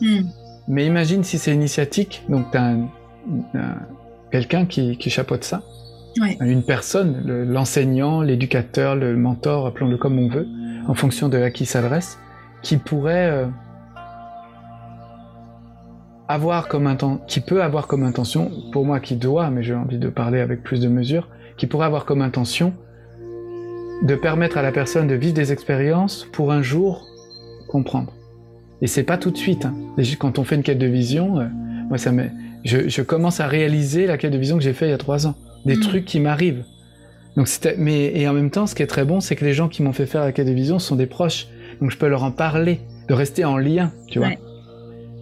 Hmm. Mais imagine si c'est initiatique, donc tu as quelqu'un qui, qui chapeaute ça. Une personne, l'enseignant, l'éducateur, le mentor, appelons-le comme on veut, en fonction de à qui s'adresse, qui pourrait euh, avoir comme qui peut avoir comme intention, pour moi qui doit, mais j'ai envie de parler avec plus de mesure, qui pourrait avoir comme intention de permettre à la personne de vivre des expériences pour un jour comprendre. Et c'est pas tout de suite. Hein. Quand on fait une quête de vision, euh, moi, ça me, je, je, commence à réaliser la quête de vision que j'ai fait il y a trois ans. Des mm. trucs qui m'arrivent. Donc, mais, et en même temps, ce qui est très bon, c'est que les gens qui m'ont fait faire la quête de vision sont des proches. Donc, je peux leur en parler, de rester en lien, tu vois.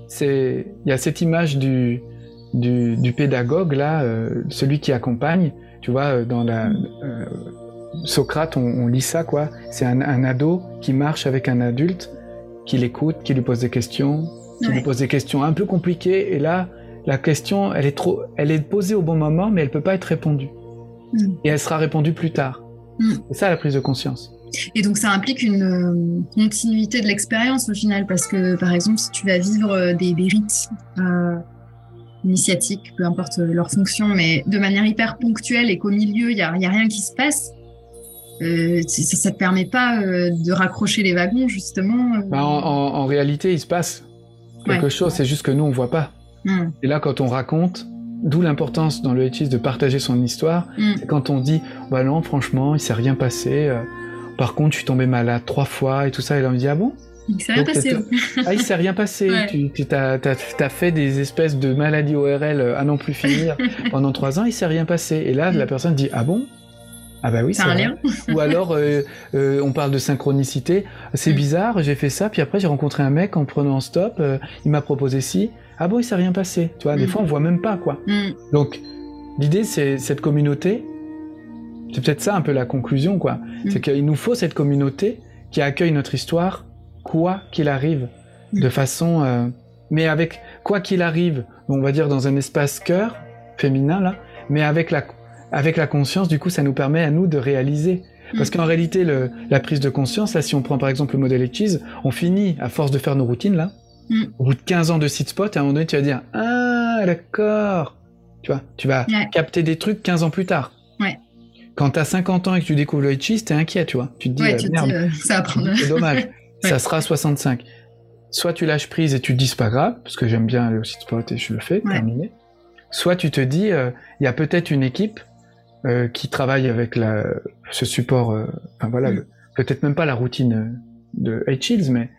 C'est, il y a cette image du, du, du pédagogue, là, euh, celui qui accompagne, tu vois, euh, dans la, euh, Socrate, on, on, lit ça, quoi. C'est un, un, ado qui marche avec un adulte, qui l'écoute, qui lui pose des questions, qui lui pose des questions un peu compliquées, et là, la question, elle est trop, elle est posée au bon moment, mais elle peut pas être répondue. Mm. Et elle sera répondue plus tard. Mm. C'est ça la prise de conscience. Et donc ça implique une euh, continuité de l'expérience au final, parce que par exemple, si tu vas vivre euh, des, des rites euh, initiatiques, peu importe leur fonction, mais de manière hyper ponctuelle et qu'au milieu, il n'y a, rien qui se passe, euh, ça ne te permet pas euh, de raccrocher les wagons, justement. Bah, en, en, en, réalité, il se passe quelque ouais. chose, c'est juste que nous, on voit pas. Mm. Et là, quand on raconte, d'où l'importance dans le de partager son histoire, mm. c'est quand on dit, bah non, franchement, il s'est rien passé. Euh, par contre, je suis tombé malade trois fois et tout ça. Et là, on me dit, ah bon? Il s'est rien passé. ah, il s'est rien passé. Ouais. Tu, tu as, as, fait des espèces de maladies ORL à non plus finir pendant trois ans, il s'est rien passé. Et là, mm. la personne dit, ah bon? Ah bah oui, c'est un lien? Ou alors euh, euh, on parle de synchronicité. C'est mm. bizarre, j'ai fait ça, puis après j'ai rencontré un mec en prenant stop, euh, il m'a proposé ci. Ah bon, il s'est rien passé. Tu vois, mm. des fois on voit même pas quoi. Mm. Donc l'idée c'est cette communauté. C'est peut-être ça un peu la conclusion quoi. Mm. C'est qu'il nous faut cette communauté qui accueille notre histoire quoi qu'il arrive, Mm. de façon, euh, mais avec quoi qu'il arrive, on va dire dans un espace cœur féminin là, mais avec la avec la conscience, du coup, ça nous permet à nous de réaliser. Parce qu'en réalité, le, la prise de conscience, là, si on prend par exemple le modèle Cheese, on finit, à force de faire nos routines, là, mm. au bout de 15 ans de site spot, à un moment donné, tu vas dire, ah, d'accord. Tu vois, tu vas ouais. capter des trucs 15 ans plus tard. Ouais. Quand t'as 50 ans et que tu découvres le Cheese, t'es inquiet, tu vois. Tu te dis, ouais, euh, tu merde, dis, euh, ça c'est dommage. Ça sera 65. Soit tu lâches prise et tu te dis, c'est pas grave, parce que j'aime bien aller au site spot et je le fais, terminé. Soit tu te dis, euh, il y a peut-être une équipe euh, qui travaille avec la, ce support, euh, enfin voilà, mm. peut-être même pas la routine de H-Shields, mais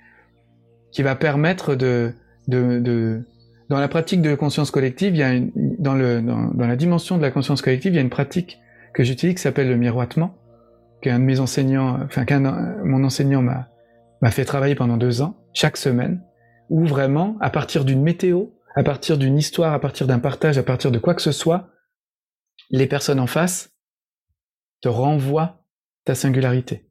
qui va permettre de, de, de, dans la pratique de conscience collective, il y a une, dans, le, dans, dans, la dimension de la conscience collective, il y a une pratique que j'utilise qui s'appelle le miroitement, qu'un de mes enseignants, enfin qu'un mon enseignant m'a m'a fait travailler pendant deux ans, chaque semaine, où vraiment, à partir d'une météo, à partir d'une histoire, à partir d'un partage, à partir de quoi que ce soit, les personnes en face te renvoient ta singularité.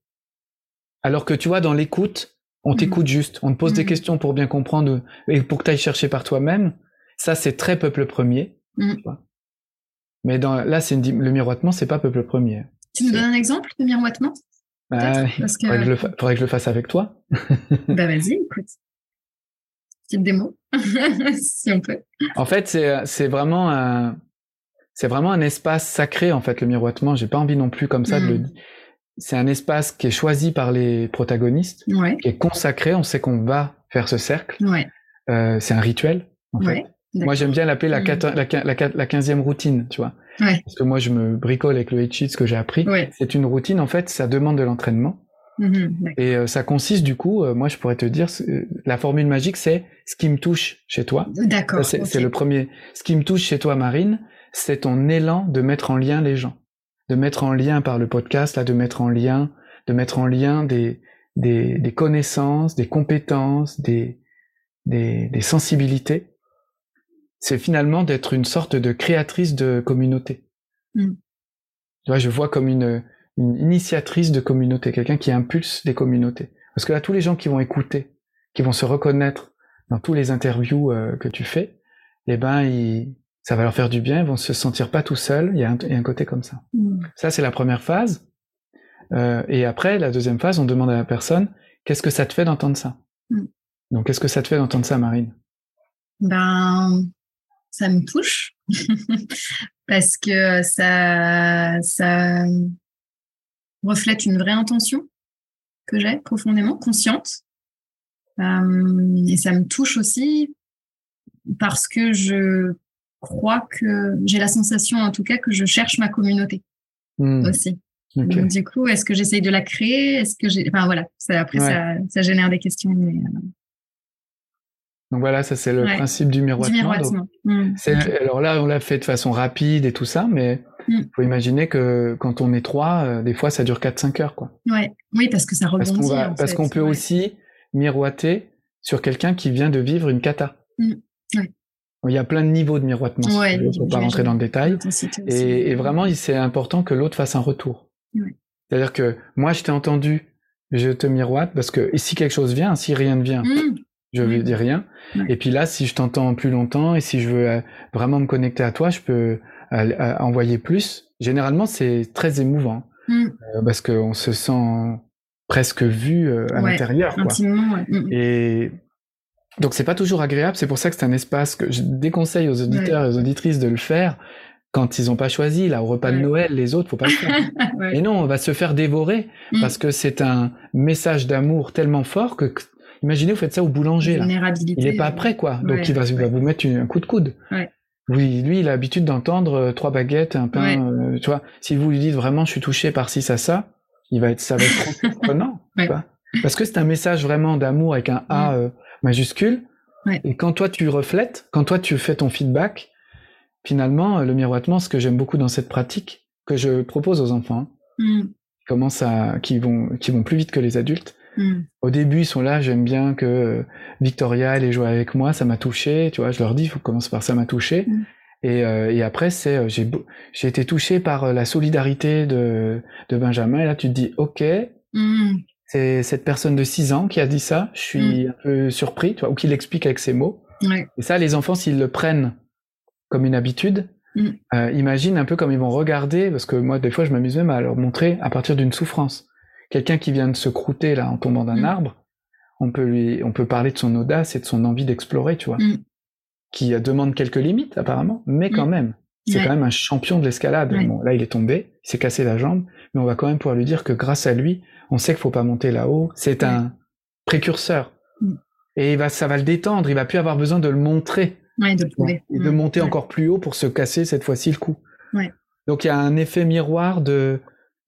Alors que tu vois, dans l'écoute, on t'écoute mmh. juste, on te pose des questions pour bien comprendre et pour que tu ailles chercher par toi-même. Ça, c'est très peuple premier. Mmh. Mais dans, là, c'est le miroitement, c'est pas peuple premier. Tu nous donnes un exemple de miroitement? Bah, Parce que... faudrait, que je le faudrait que je le fasse avec toi. bah vas-y, écoute. Petite démo, si on peut. En fait, c'est vraiment un c'est vraiment un espace sacré en fait le miroitement. J'ai pas envie non plus comme ça mmh. de le dire. C'est un espace qui est choisi par les protagonistes, ouais. qui est consacré. On sait qu'on va faire ce cercle. Ouais. Euh, c'est un rituel. En ouais, fait. Moi, j'aime bien l'appeler la, mmh. la, la, routine, tu vois. Ouais. Parce que moi, je me bricole avec le H-Sheet, ce que j'ai appris. Ouais. C'est une routine, en fait, ça demande de l'entraînement. Mmh, et euh, ça consiste, du coup, euh, moi, je pourrais te dire, la formule magique, c'est ce qui me touche chez toi. D'accord. C'est okay. le premier. Ce qui me touche chez toi, Marine, c'est ton élan de mettre en lien les gens, de mettre en lien par le podcast, là, de mettre en lien, de mettre en lien des, des, des connaissances, des compétences, des, des, des sensibilités. C'est finalement d'être une sorte de créatrice de communauté. Mm. Tu vois, je vois comme une, une initiatrice de communauté, quelqu'un qui impulse des communautés. Parce que là, tous les gens qui vont écouter, qui vont se reconnaître dans tous les interviews euh, que tu fais, eh ben, ils, ça va leur faire du bien, ils vont se sentir pas tout seuls, il y a un, y a un côté comme ça. Mm. Ça, c'est la première phase. Euh, et après, la deuxième phase, on demande à la personne, qu'est-ce que ça te fait d'entendre ça? Mm. Donc, qu'est-ce que ça te fait d'entendre ça, Marine? Ben, ça me touche, parce que ça, ça reflète une vraie intention que j'ai profondément, consciente. Euh, et ça me touche aussi parce que je crois que j'ai la sensation, en tout cas, que je cherche ma communauté mmh. aussi. Okay. Donc, du coup, est-ce que j'essaye de la créer? Est-ce que j'ai. Enfin, voilà. Ça, après, ouais. ça, ça, génère des questions. Mais, euh... Donc voilà, ça c'est le principe du miroitement. Mm. Alors là, on l'a fait de façon rapide et tout ça, mais il mm. faut imaginer que quand on est trois, euh, des fois ça dure 4-5 heures. Quoi. Ouais. Oui, parce que ça rebondit. Parce qu'on peut aussi miroiter sur quelqu'un qui vient de vivre une cata. Mm. Il y a plein de niveaux de miroitement. Ouais, ne faut pas rentrer dans le détail. Et, et, vraiment, c'est important que l'autre fasse un retour. C'est-à-dire que moi, je t'ai entendu, je te miroite parce que si quelque chose vient, si rien ne vient, je ne dis rien. Et puis là, si je t'entends plus longtemps et si je veux euh, vraiment me connecter à toi, je peux euh, envoyer plus. Généralement, c'est très émouvant mm. euh, parce qu'on se sent presque vu à l'intérieur. Mm. Et donc, c'est pas toujours agréable. C'est pour ça que c'est un espace que je déconseille aux auditeurs et aux auditrices de le faire quand ils n'ont pas choisi, là, au repas de Noël, les autres, faut pas le faire. Et non, on va se faire dévorer mm. parce que c'est un message d'amour tellement fort que Imaginez, vous faites ça au boulanger. Là. Il n'est pas prêt, quoi. Donc, il, va, vous mettre un coup de coude. Oui, lui, il a l'habitude d'entendre euh, trois baguettes, un pain. Euh, tu vois, si vous lui dites vraiment, je suis touché par ci, ça, ça, il va être, ça va être trop surprenant. Parce que c'est un message vraiment d'amour avec un A euh, majuscule. Et quand toi, tu reflètes, quand toi, tu fais ton feedback, finalement, le miroitement, ce que j'aime beaucoup dans cette pratique, que je propose aux enfants, mmh. qui, à, qui, vont, qui vont plus vite que les adultes, Hmm. Au début, ils sont là, j'aime bien que euh, Victoria elle ait joué avec moi, ça m'a touché, tu vois, je leur dis, il faut commencer par ça m'a touché. Hmm. Et, euh, et, après, c'est euh, j'ai j'ai été touché par la solidarité de, de Benjamin. Et là, tu te dis, ok, hmm. c'est cette personne de 6 ans qui a dit ça. Je suis un peu surpris, tu vois, ou qui l'explique avec ses mots. Et ça, les enfants, s'ils le prennent comme une habitude, imagine un peu comme ils vont regarder, parce que moi, des fois, je m'amuse même à leur montrer à partir d'une souffrance. Quelqu'un qui vient de se croûter là en tombant d'un mm. arbre, on peut lui, on peut parler de son audace et de son envie d'explorer, tu vois, mm. qui demande quelques limites apparemment, mais quand mm. même, c'est quand même un champion de l'escalade. Bon, là, il est tombé, il s'est cassé la jambe, mais on va quand même pouvoir lui dire que grâce à lui, on sait qu'il faut pas monter là-haut. C'est un précurseur. Et il va, ça va le détendre. Il va plus avoir besoin de le montrer. de Et de monter encore plus haut pour se casser cette fois-ci le cou. Donc il y a un effet miroir de,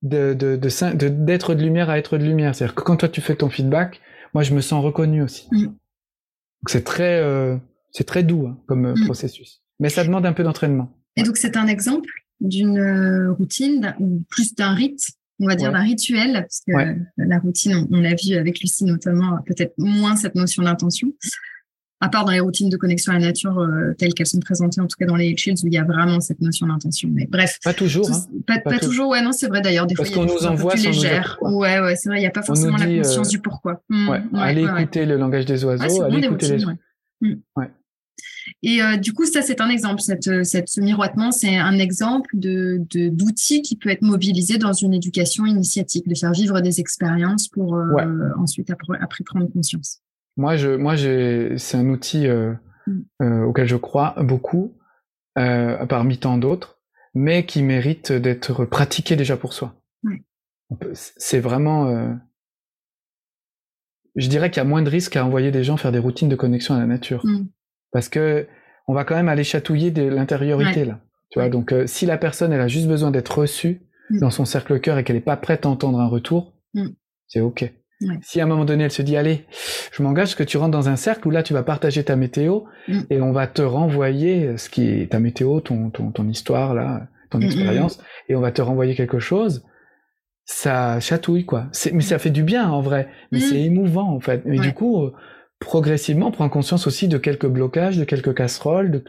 de, de, de, d'être de lumière à être de lumière. C'est-à-dire que quand toi tu fais ton feedback, moi je me sens reconnu aussi. Mm. Donc c'est très, euh, c'est très doux hein, comme euh, mm. processus. Mais ça demande un peu d'entraînement. Et donc c'est un exemple d'une euh, routine, ou plus d'un rite, on va dire d'un rituel, parce que la routine, on, on l'a vu avec Lucie notamment, peut-être moins cette notion d'intention à part dans les routines de connexion à la nature euh, telles qu'elles sont présentées, en tout cas dans les Shields, où il y a vraiment cette notion d'intention. Mais bref. Pas toujours. hein. pas, toujours, ouais, non, c'est vrai d'ailleurs. Des Parce qu'on nous envoie plus légère. Ouais, ouais, c'est vrai, il n'y a pas forcément la conscience euh, du pourquoi. Mmh, ouais, allez écouter le langage des oiseaux, allez écouter les. Mmh. Ouais. Et euh, du coup, ça, c'est un exemple. Cette, cette, ce miroitement, c'est un exemple de, d'outils qui peut être mobilisé dans une éducation initiatique, de faire vivre des expériences pour ensuite après, après prendre conscience. Moi, je, moi, j'ai, c'est un outil euh, mm. euh, auquel je crois beaucoup, euh, parmi tant d'autres, mais qui mérite d'être pratiqué déjà pour soi. C'est vraiment, euh, je dirais qu'il y a moins de risques à envoyer des gens faire des routines de connexion à la nature, mm. parce que on va quand même aller chatouiller de l'intériorité là. Tu vois, donc si la personne elle a juste besoin d'être reçue mm. dans son cercle cœur et qu'elle n'est pas prête à entendre un retour, c'est ok. Si à un moment donné elle se dit allez, je m'engage que tu rentres dans un cercle où là tu vas partager ta météo mm. et on va te renvoyer ce qui est ta météo, ton ton, ton histoire là, ton mm, mm, expérience et on va te renvoyer quelque chose. Ça chatouille quoi. Mais ça fait du bien en vrai, mais c'est émouvant en fait. Et du coup, euh, progressivement, on prend conscience aussi de quelques blocages, de quelques casseroles, de...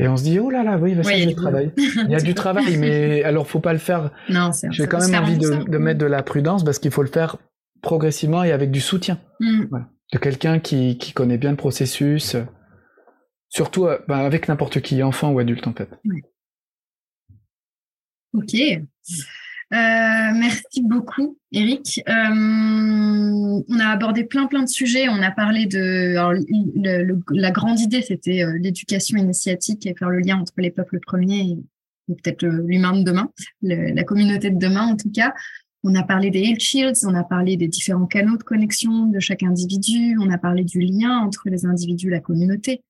Et on se dit, oh là là, oui, ça, du travail. il y a du travail, mais alors faut pas le faire. Non, J'ai quand même envie de, de, mettre de la prudence parce qu'il faut le faire progressivement et avec du soutien. Mm. De quelqu'un qui, qui, connaît bien le processus, surtout euh, bah, avec n'importe qui, enfant ou adulte en fait. Ok. Euh, merci beaucoup, Eric. Euh, on a abordé plein plein de sujets. On a parlé de la grande idée, c'était l'éducation initiatique et faire le lien entre les peuples premiers et, peut-être l'humain de demain, la communauté de demain en tout cas. On a parlé des health shields, on a parlé des différents canaux de connexion de chaque individu, on a parlé du lien entre les individus et la communauté.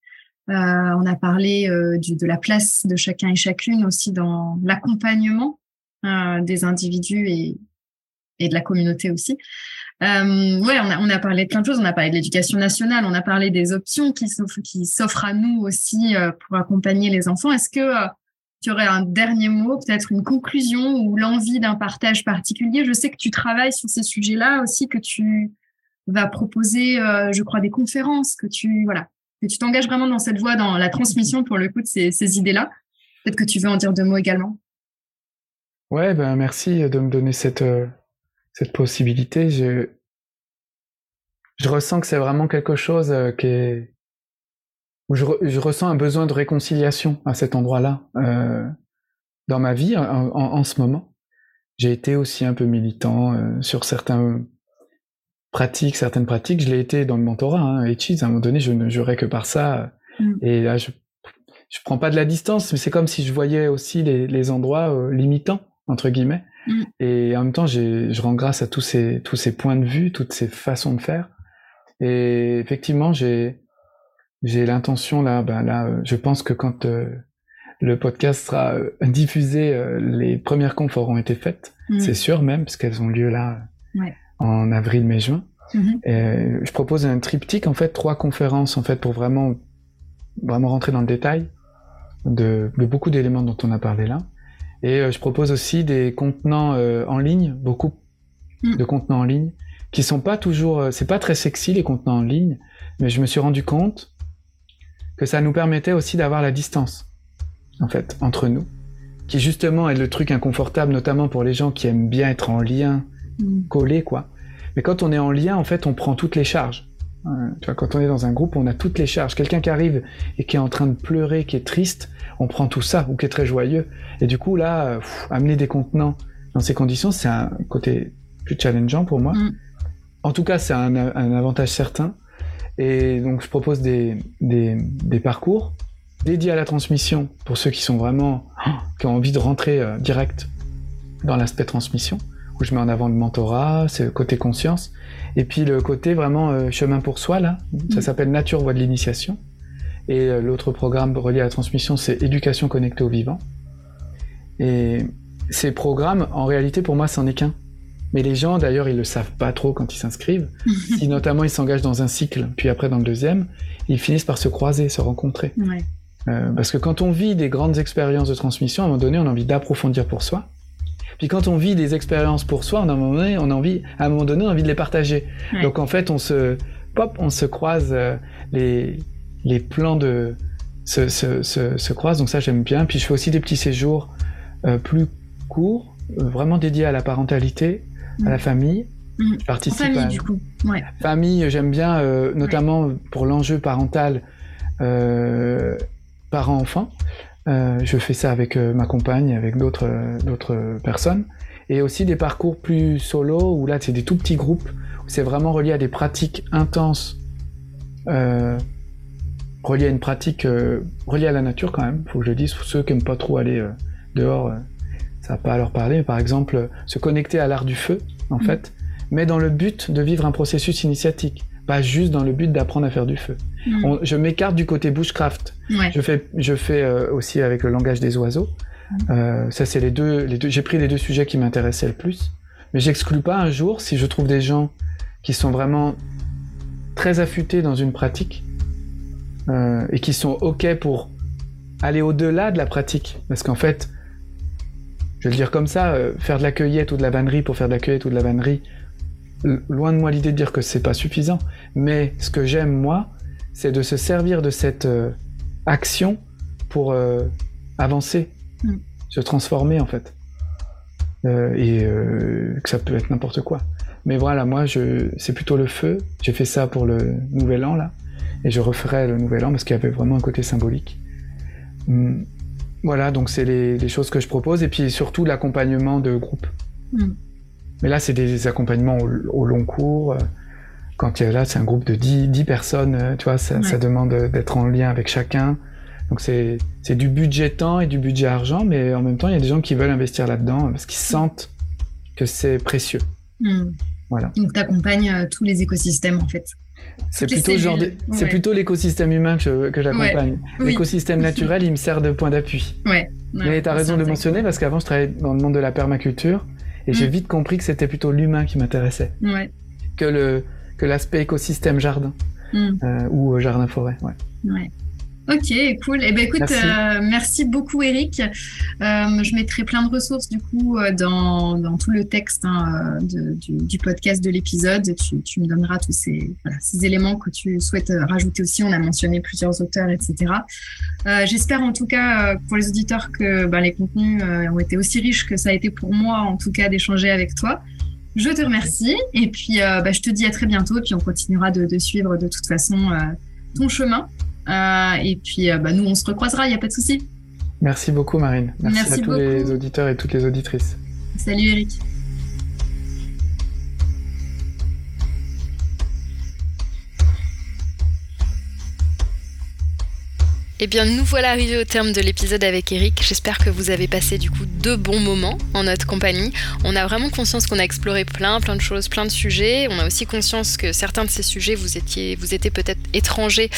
Euh, on a parlé euh, de la place de chacun et chacune aussi dans l'accompagnement euh, des individus et, de la communauté aussi. On a, parlé de plein de choses. On a parlé de l'éducation nationale, on a parlé des options qui s'offrent, à nous aussi pour accompagner les enfants. Est-ce que tu aurais un dernier mot, peut-être une conclusion ou l'envie d'un partage particulier? Je sais que tu travailles sur ces sujets-là aussi, que tu vas proposer, euh, je crois, des conférences, que tu voilà, que tu t'engages vraiment dans cette voie, dans la transmission pour le coup de ces, idées-là. Peut-être que tu veux en dire deux mots également. Ouais, ben merci de me donner cette cette possibilité. Je, je ressens que c'est vraiment quelque chose euh, qui est où je, je, ressens un besoin de réconciliation à cet endroit-là euh, dans ma vie en, en, ce moment. J'ai été aussi un peu militant euh, sur certaines pratiques, certaines pratiques. Je l'ai été dans le mentorat. Hein, et à un moment donné, je ne jurais que par ça. Mm. Et là, je je prends pas de la distance, mais c'est comme si je voyais aussi les, les endroits euh, limitants entre guillemets. Mm. Et en même temps, je rends grâce à tous ces, tous ces points de vue, toutes ces façons de faire. Et effectivement, j'ai, j'ai l'intention là, ben là, je pense que quand euh, le podcast sera euh, diffusé, euh, les premières confs auront été faites, mm. c'est sûr même, parce qu'elles ont lieu là ouais. en avril, mai, juin. Mm-hmm. Et je propose un triptyque, en fait, trois conférences, en fait, pour vraiment, vraiment rentrer dans le détail de, de beaucoup d'éléments dont on a parlé là. Et euh, je propose aussi des contenants euh, en ligne, beaucoup mm. de contenants en ligne, qui sont pas toujours, euh, c'est pas très sexy les contenants en ligne, mais je me suis rendu compte que ça nous permettait aussi d'avoir la distance, en fait, entre nous, qui justement est le truc inconfortable, notamment pour les gens qui aiment bien être en lien, mm. collé, quoi. Mais quand on est en lien, en fait, on prend toutes les charges. Tu vois, quand on est dans un groupe, on a toutes les charges. Quelqu'un qui arrive et qui est en train de pleurer, qui est triste, on prend tout ça, ou qui est très joyeux. Et du coup, là, amener des contenants dans ces conditions, c'est un côté plus challengeant pour moi. Mm. En tout cas, c'est un, avantage certain. Et donc, je propose des, des, des, parcours dédiés à la transmission pour ceux qui sont vraiment, qui ont envie de rentrer euh, direct dans l'aspect transmission, où je mets en avant le mentorat, c'est le côté conscience. Et puis le côté vraiment euh, chemin pour soi, là, ça mm. s'appelle Nature Voie de l'initiation. Et euh, l'autre programme relié à la transmission, c'est Éducation connectée au vivant. Et ces programmes, en réalité, pour moi, c'en est qu'un. Mais les gens, d'ailleurs, ils le savent pas trop quand ils s'inscrivent. si notamment ils s'engagent dans un cycle, puis après dans le deuxième, ils finissent par se croiser, se rencontrer. Ouais. Euh, parce que quand on vit des grandes expériences de transmission, à un moment donné, on a envie d'approfondir pour soi. Puis quand on vit des expériences pour soi, à un moment donné, on a envie, à un moment donné, on a envie de les partager. Ouais. Donc en fait, on se, pop, on se croise euh, les, les plans de se, se, se, se, croisent, donc ça j'aime bien. Puis je fais aussi des petits séjours euh, plus courts, vraiment dédiés à la parentalité, à la mmh. famille. Mmh. Je participe famille, du coup. Ouais. Famille, j'aime bien, euh, notamment ouais. pour l'enjeu parental, euh, parents-enfants. Euh, je fais ça avec ma compagne, avec d'autres d'autres personnes. Et aussi des parcours plus solo, où là c'est des tout petits groupes, où c'est vraiment relié à des pratiques intenses. Euh, relié à une pratique euh, reliée à la nature quand même, faut que je le dise, pour ceux qui n'aiment pas trop aller euh, dehors, euh, ça va pas leur parler, mais par exemple, se connecter à l'art du feu, en mmh. fait, mais dans le but de vivre un processus initiatique, pas juste dans le but d'apprendre à faire du feu. Mmh. On, je m'écarte du côté bushcraft. Ouais. Je fais, je fais euh, aussi avec le langage des oiseaux. Mmh. ça, c'est les deux, les deux. J'ai pris les deux sujets qui m'intéressaient le plus, mais j'exclus pas un jour si je trouve des gens qui sont vraiment très affûtés dans une pratique euh, et qui sont OK pour aller au-delà de la pratique. Parce qu'en fait, je vais le dire comme ça, euh, faire de la cueillette ou de la vannerie pour faire de la cueillette ou de la vannerie, loin de moi l'idée de dire que c'est pas suffisant. Mais ce que j'aime, moi, c'est de se servir de cette euh, action pour euh, avancer, mm. se transformer en fait. Et que ça peut être n'importe quoi. Mais voilà, moi, je, c'est plutôt le feu. J'ai fait ça pour le nouvel an là et je referai le nouvel an parce qu'il y avait vraiment un côté symbolique. Hum, voilà, donc c'est les, les, choses que je propose et puis surtout l'accompagnement de groupe. Mm. Mais là, c'est des accompagnements au, au, long cours. Quand il y a là, c'est un groupe de 10, 10 personnes, euh, tu vois, ça, ouais. ça demande d'être en lien avec chacun. Donc c'est du budget temps et du budget argent, mais en même temps, il y a des gens qui veulent investir là-dedans parce qu'ils sentent que c'est précieux. Mm. Voilà. Donc tu accompagnes euh, tous les écosystèmes en fait. C'est plutôt, genre de... c'est ouais. plutôt l'écosystème humain que, que j'accompagne. Ouais. Oui. L'écosystème naturel, il me sert de point d'appui. Ouais. Mais tu as raison de le mentionner parce qu'avant, je travaillais dans le monde de la permaculture et mmh. j'ai vite compris que c'était plutôt l'humain qui m'intéressait. Que le que l'aspect écosystème jardin hmm. ou jardin forêt. Ouais. Ok, cool. Eh ben écoute, merci, euh, merci beaucoup Eric. Euh, je mettrai plein de ressources du coup euh, dans, dans tout le texte hein, de, du, du, podcast de l'épisode. Tu, tu, me donneras tous ces, voilà, ces, éléments que tu souhaites rajouter aussi. On a mentionné plusieurs auteurs, etc. Euh, J'espère en tout cas pour les auditeurs que ben, les contenus ont été aussi riches que ça a été pour moi en tout cas d'échanger avec toi. Je te remercie et puis ben, je te dis à très bientôt. Et puis on continuera de, de suivre de toute façon ton chemin. Euh, et puis, euh, bah, nous, on se recroisera, il n'y a pas de souci. Merci beaucoup, Marine. Merci, à tous les auditeurs et toutes les auditrices. Salut, Eric. Eh bien, nous voilà arrivés au terme de l'épisode avec Eric. J'espère que vous avez passé du coup deux bons moments en notre compagnie. On a vraiment conscience qu'on a exploré plein, plein de choses, plein de sujets. On a aussi conscience que certains de ces sujets vous étiez, vous étiez peut-être étrangers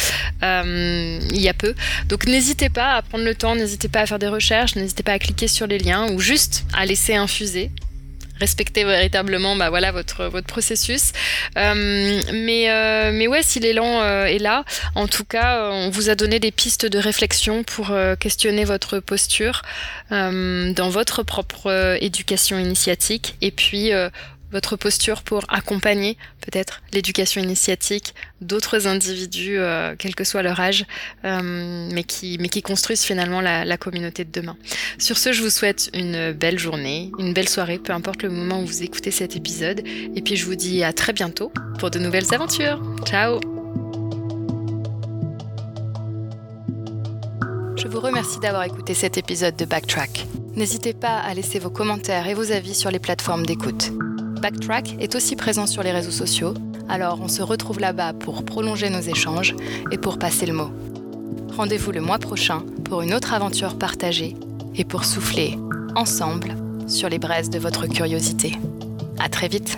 euh, il y a peu. Donc, n'hésitez pas à prendre le temps, n'hésitez pas à faire des recherches, n'hésitez pas à cliquer sur les liens ou juste à laisser infuser respecter véritablement bah, voilà, votre, votre processus. Euh, mais, euh, mais ouais, si l'élan euh, est là, en tout cas, on vous a donné des pistes de réflexion pour questionner votre posture dans votre propre éducation initiatique et puis votre posture pour accompagner peut-être l'éducation initiatique d'autres individus, euh, quel que soit leur âge, euh, mais, qui, construisent finalement la, communauté de demain. Sur ce, je vous souhaite une belle journée, une belle soirée, peu importe le moment où vous écoutez cet épisode, et puis je vous dis à très bientôt pour de nouvelles aventures. Ciao Je vous remercie d'avoir écouté cet épisode de Backtrack. N'hésitez pas à laisser vos commentaires et vos avis sur les plateformes d'écoute. Backtrack est aussi présent sur les réseaux sociaux, alors on se retrouve là-bas pour prolonger nos échanges et pour passer le mot. Rendez-vous le mois prochain pour une autre aventure partagée et pour souffler ensemble sur les braises de votre curiosité. À très vite!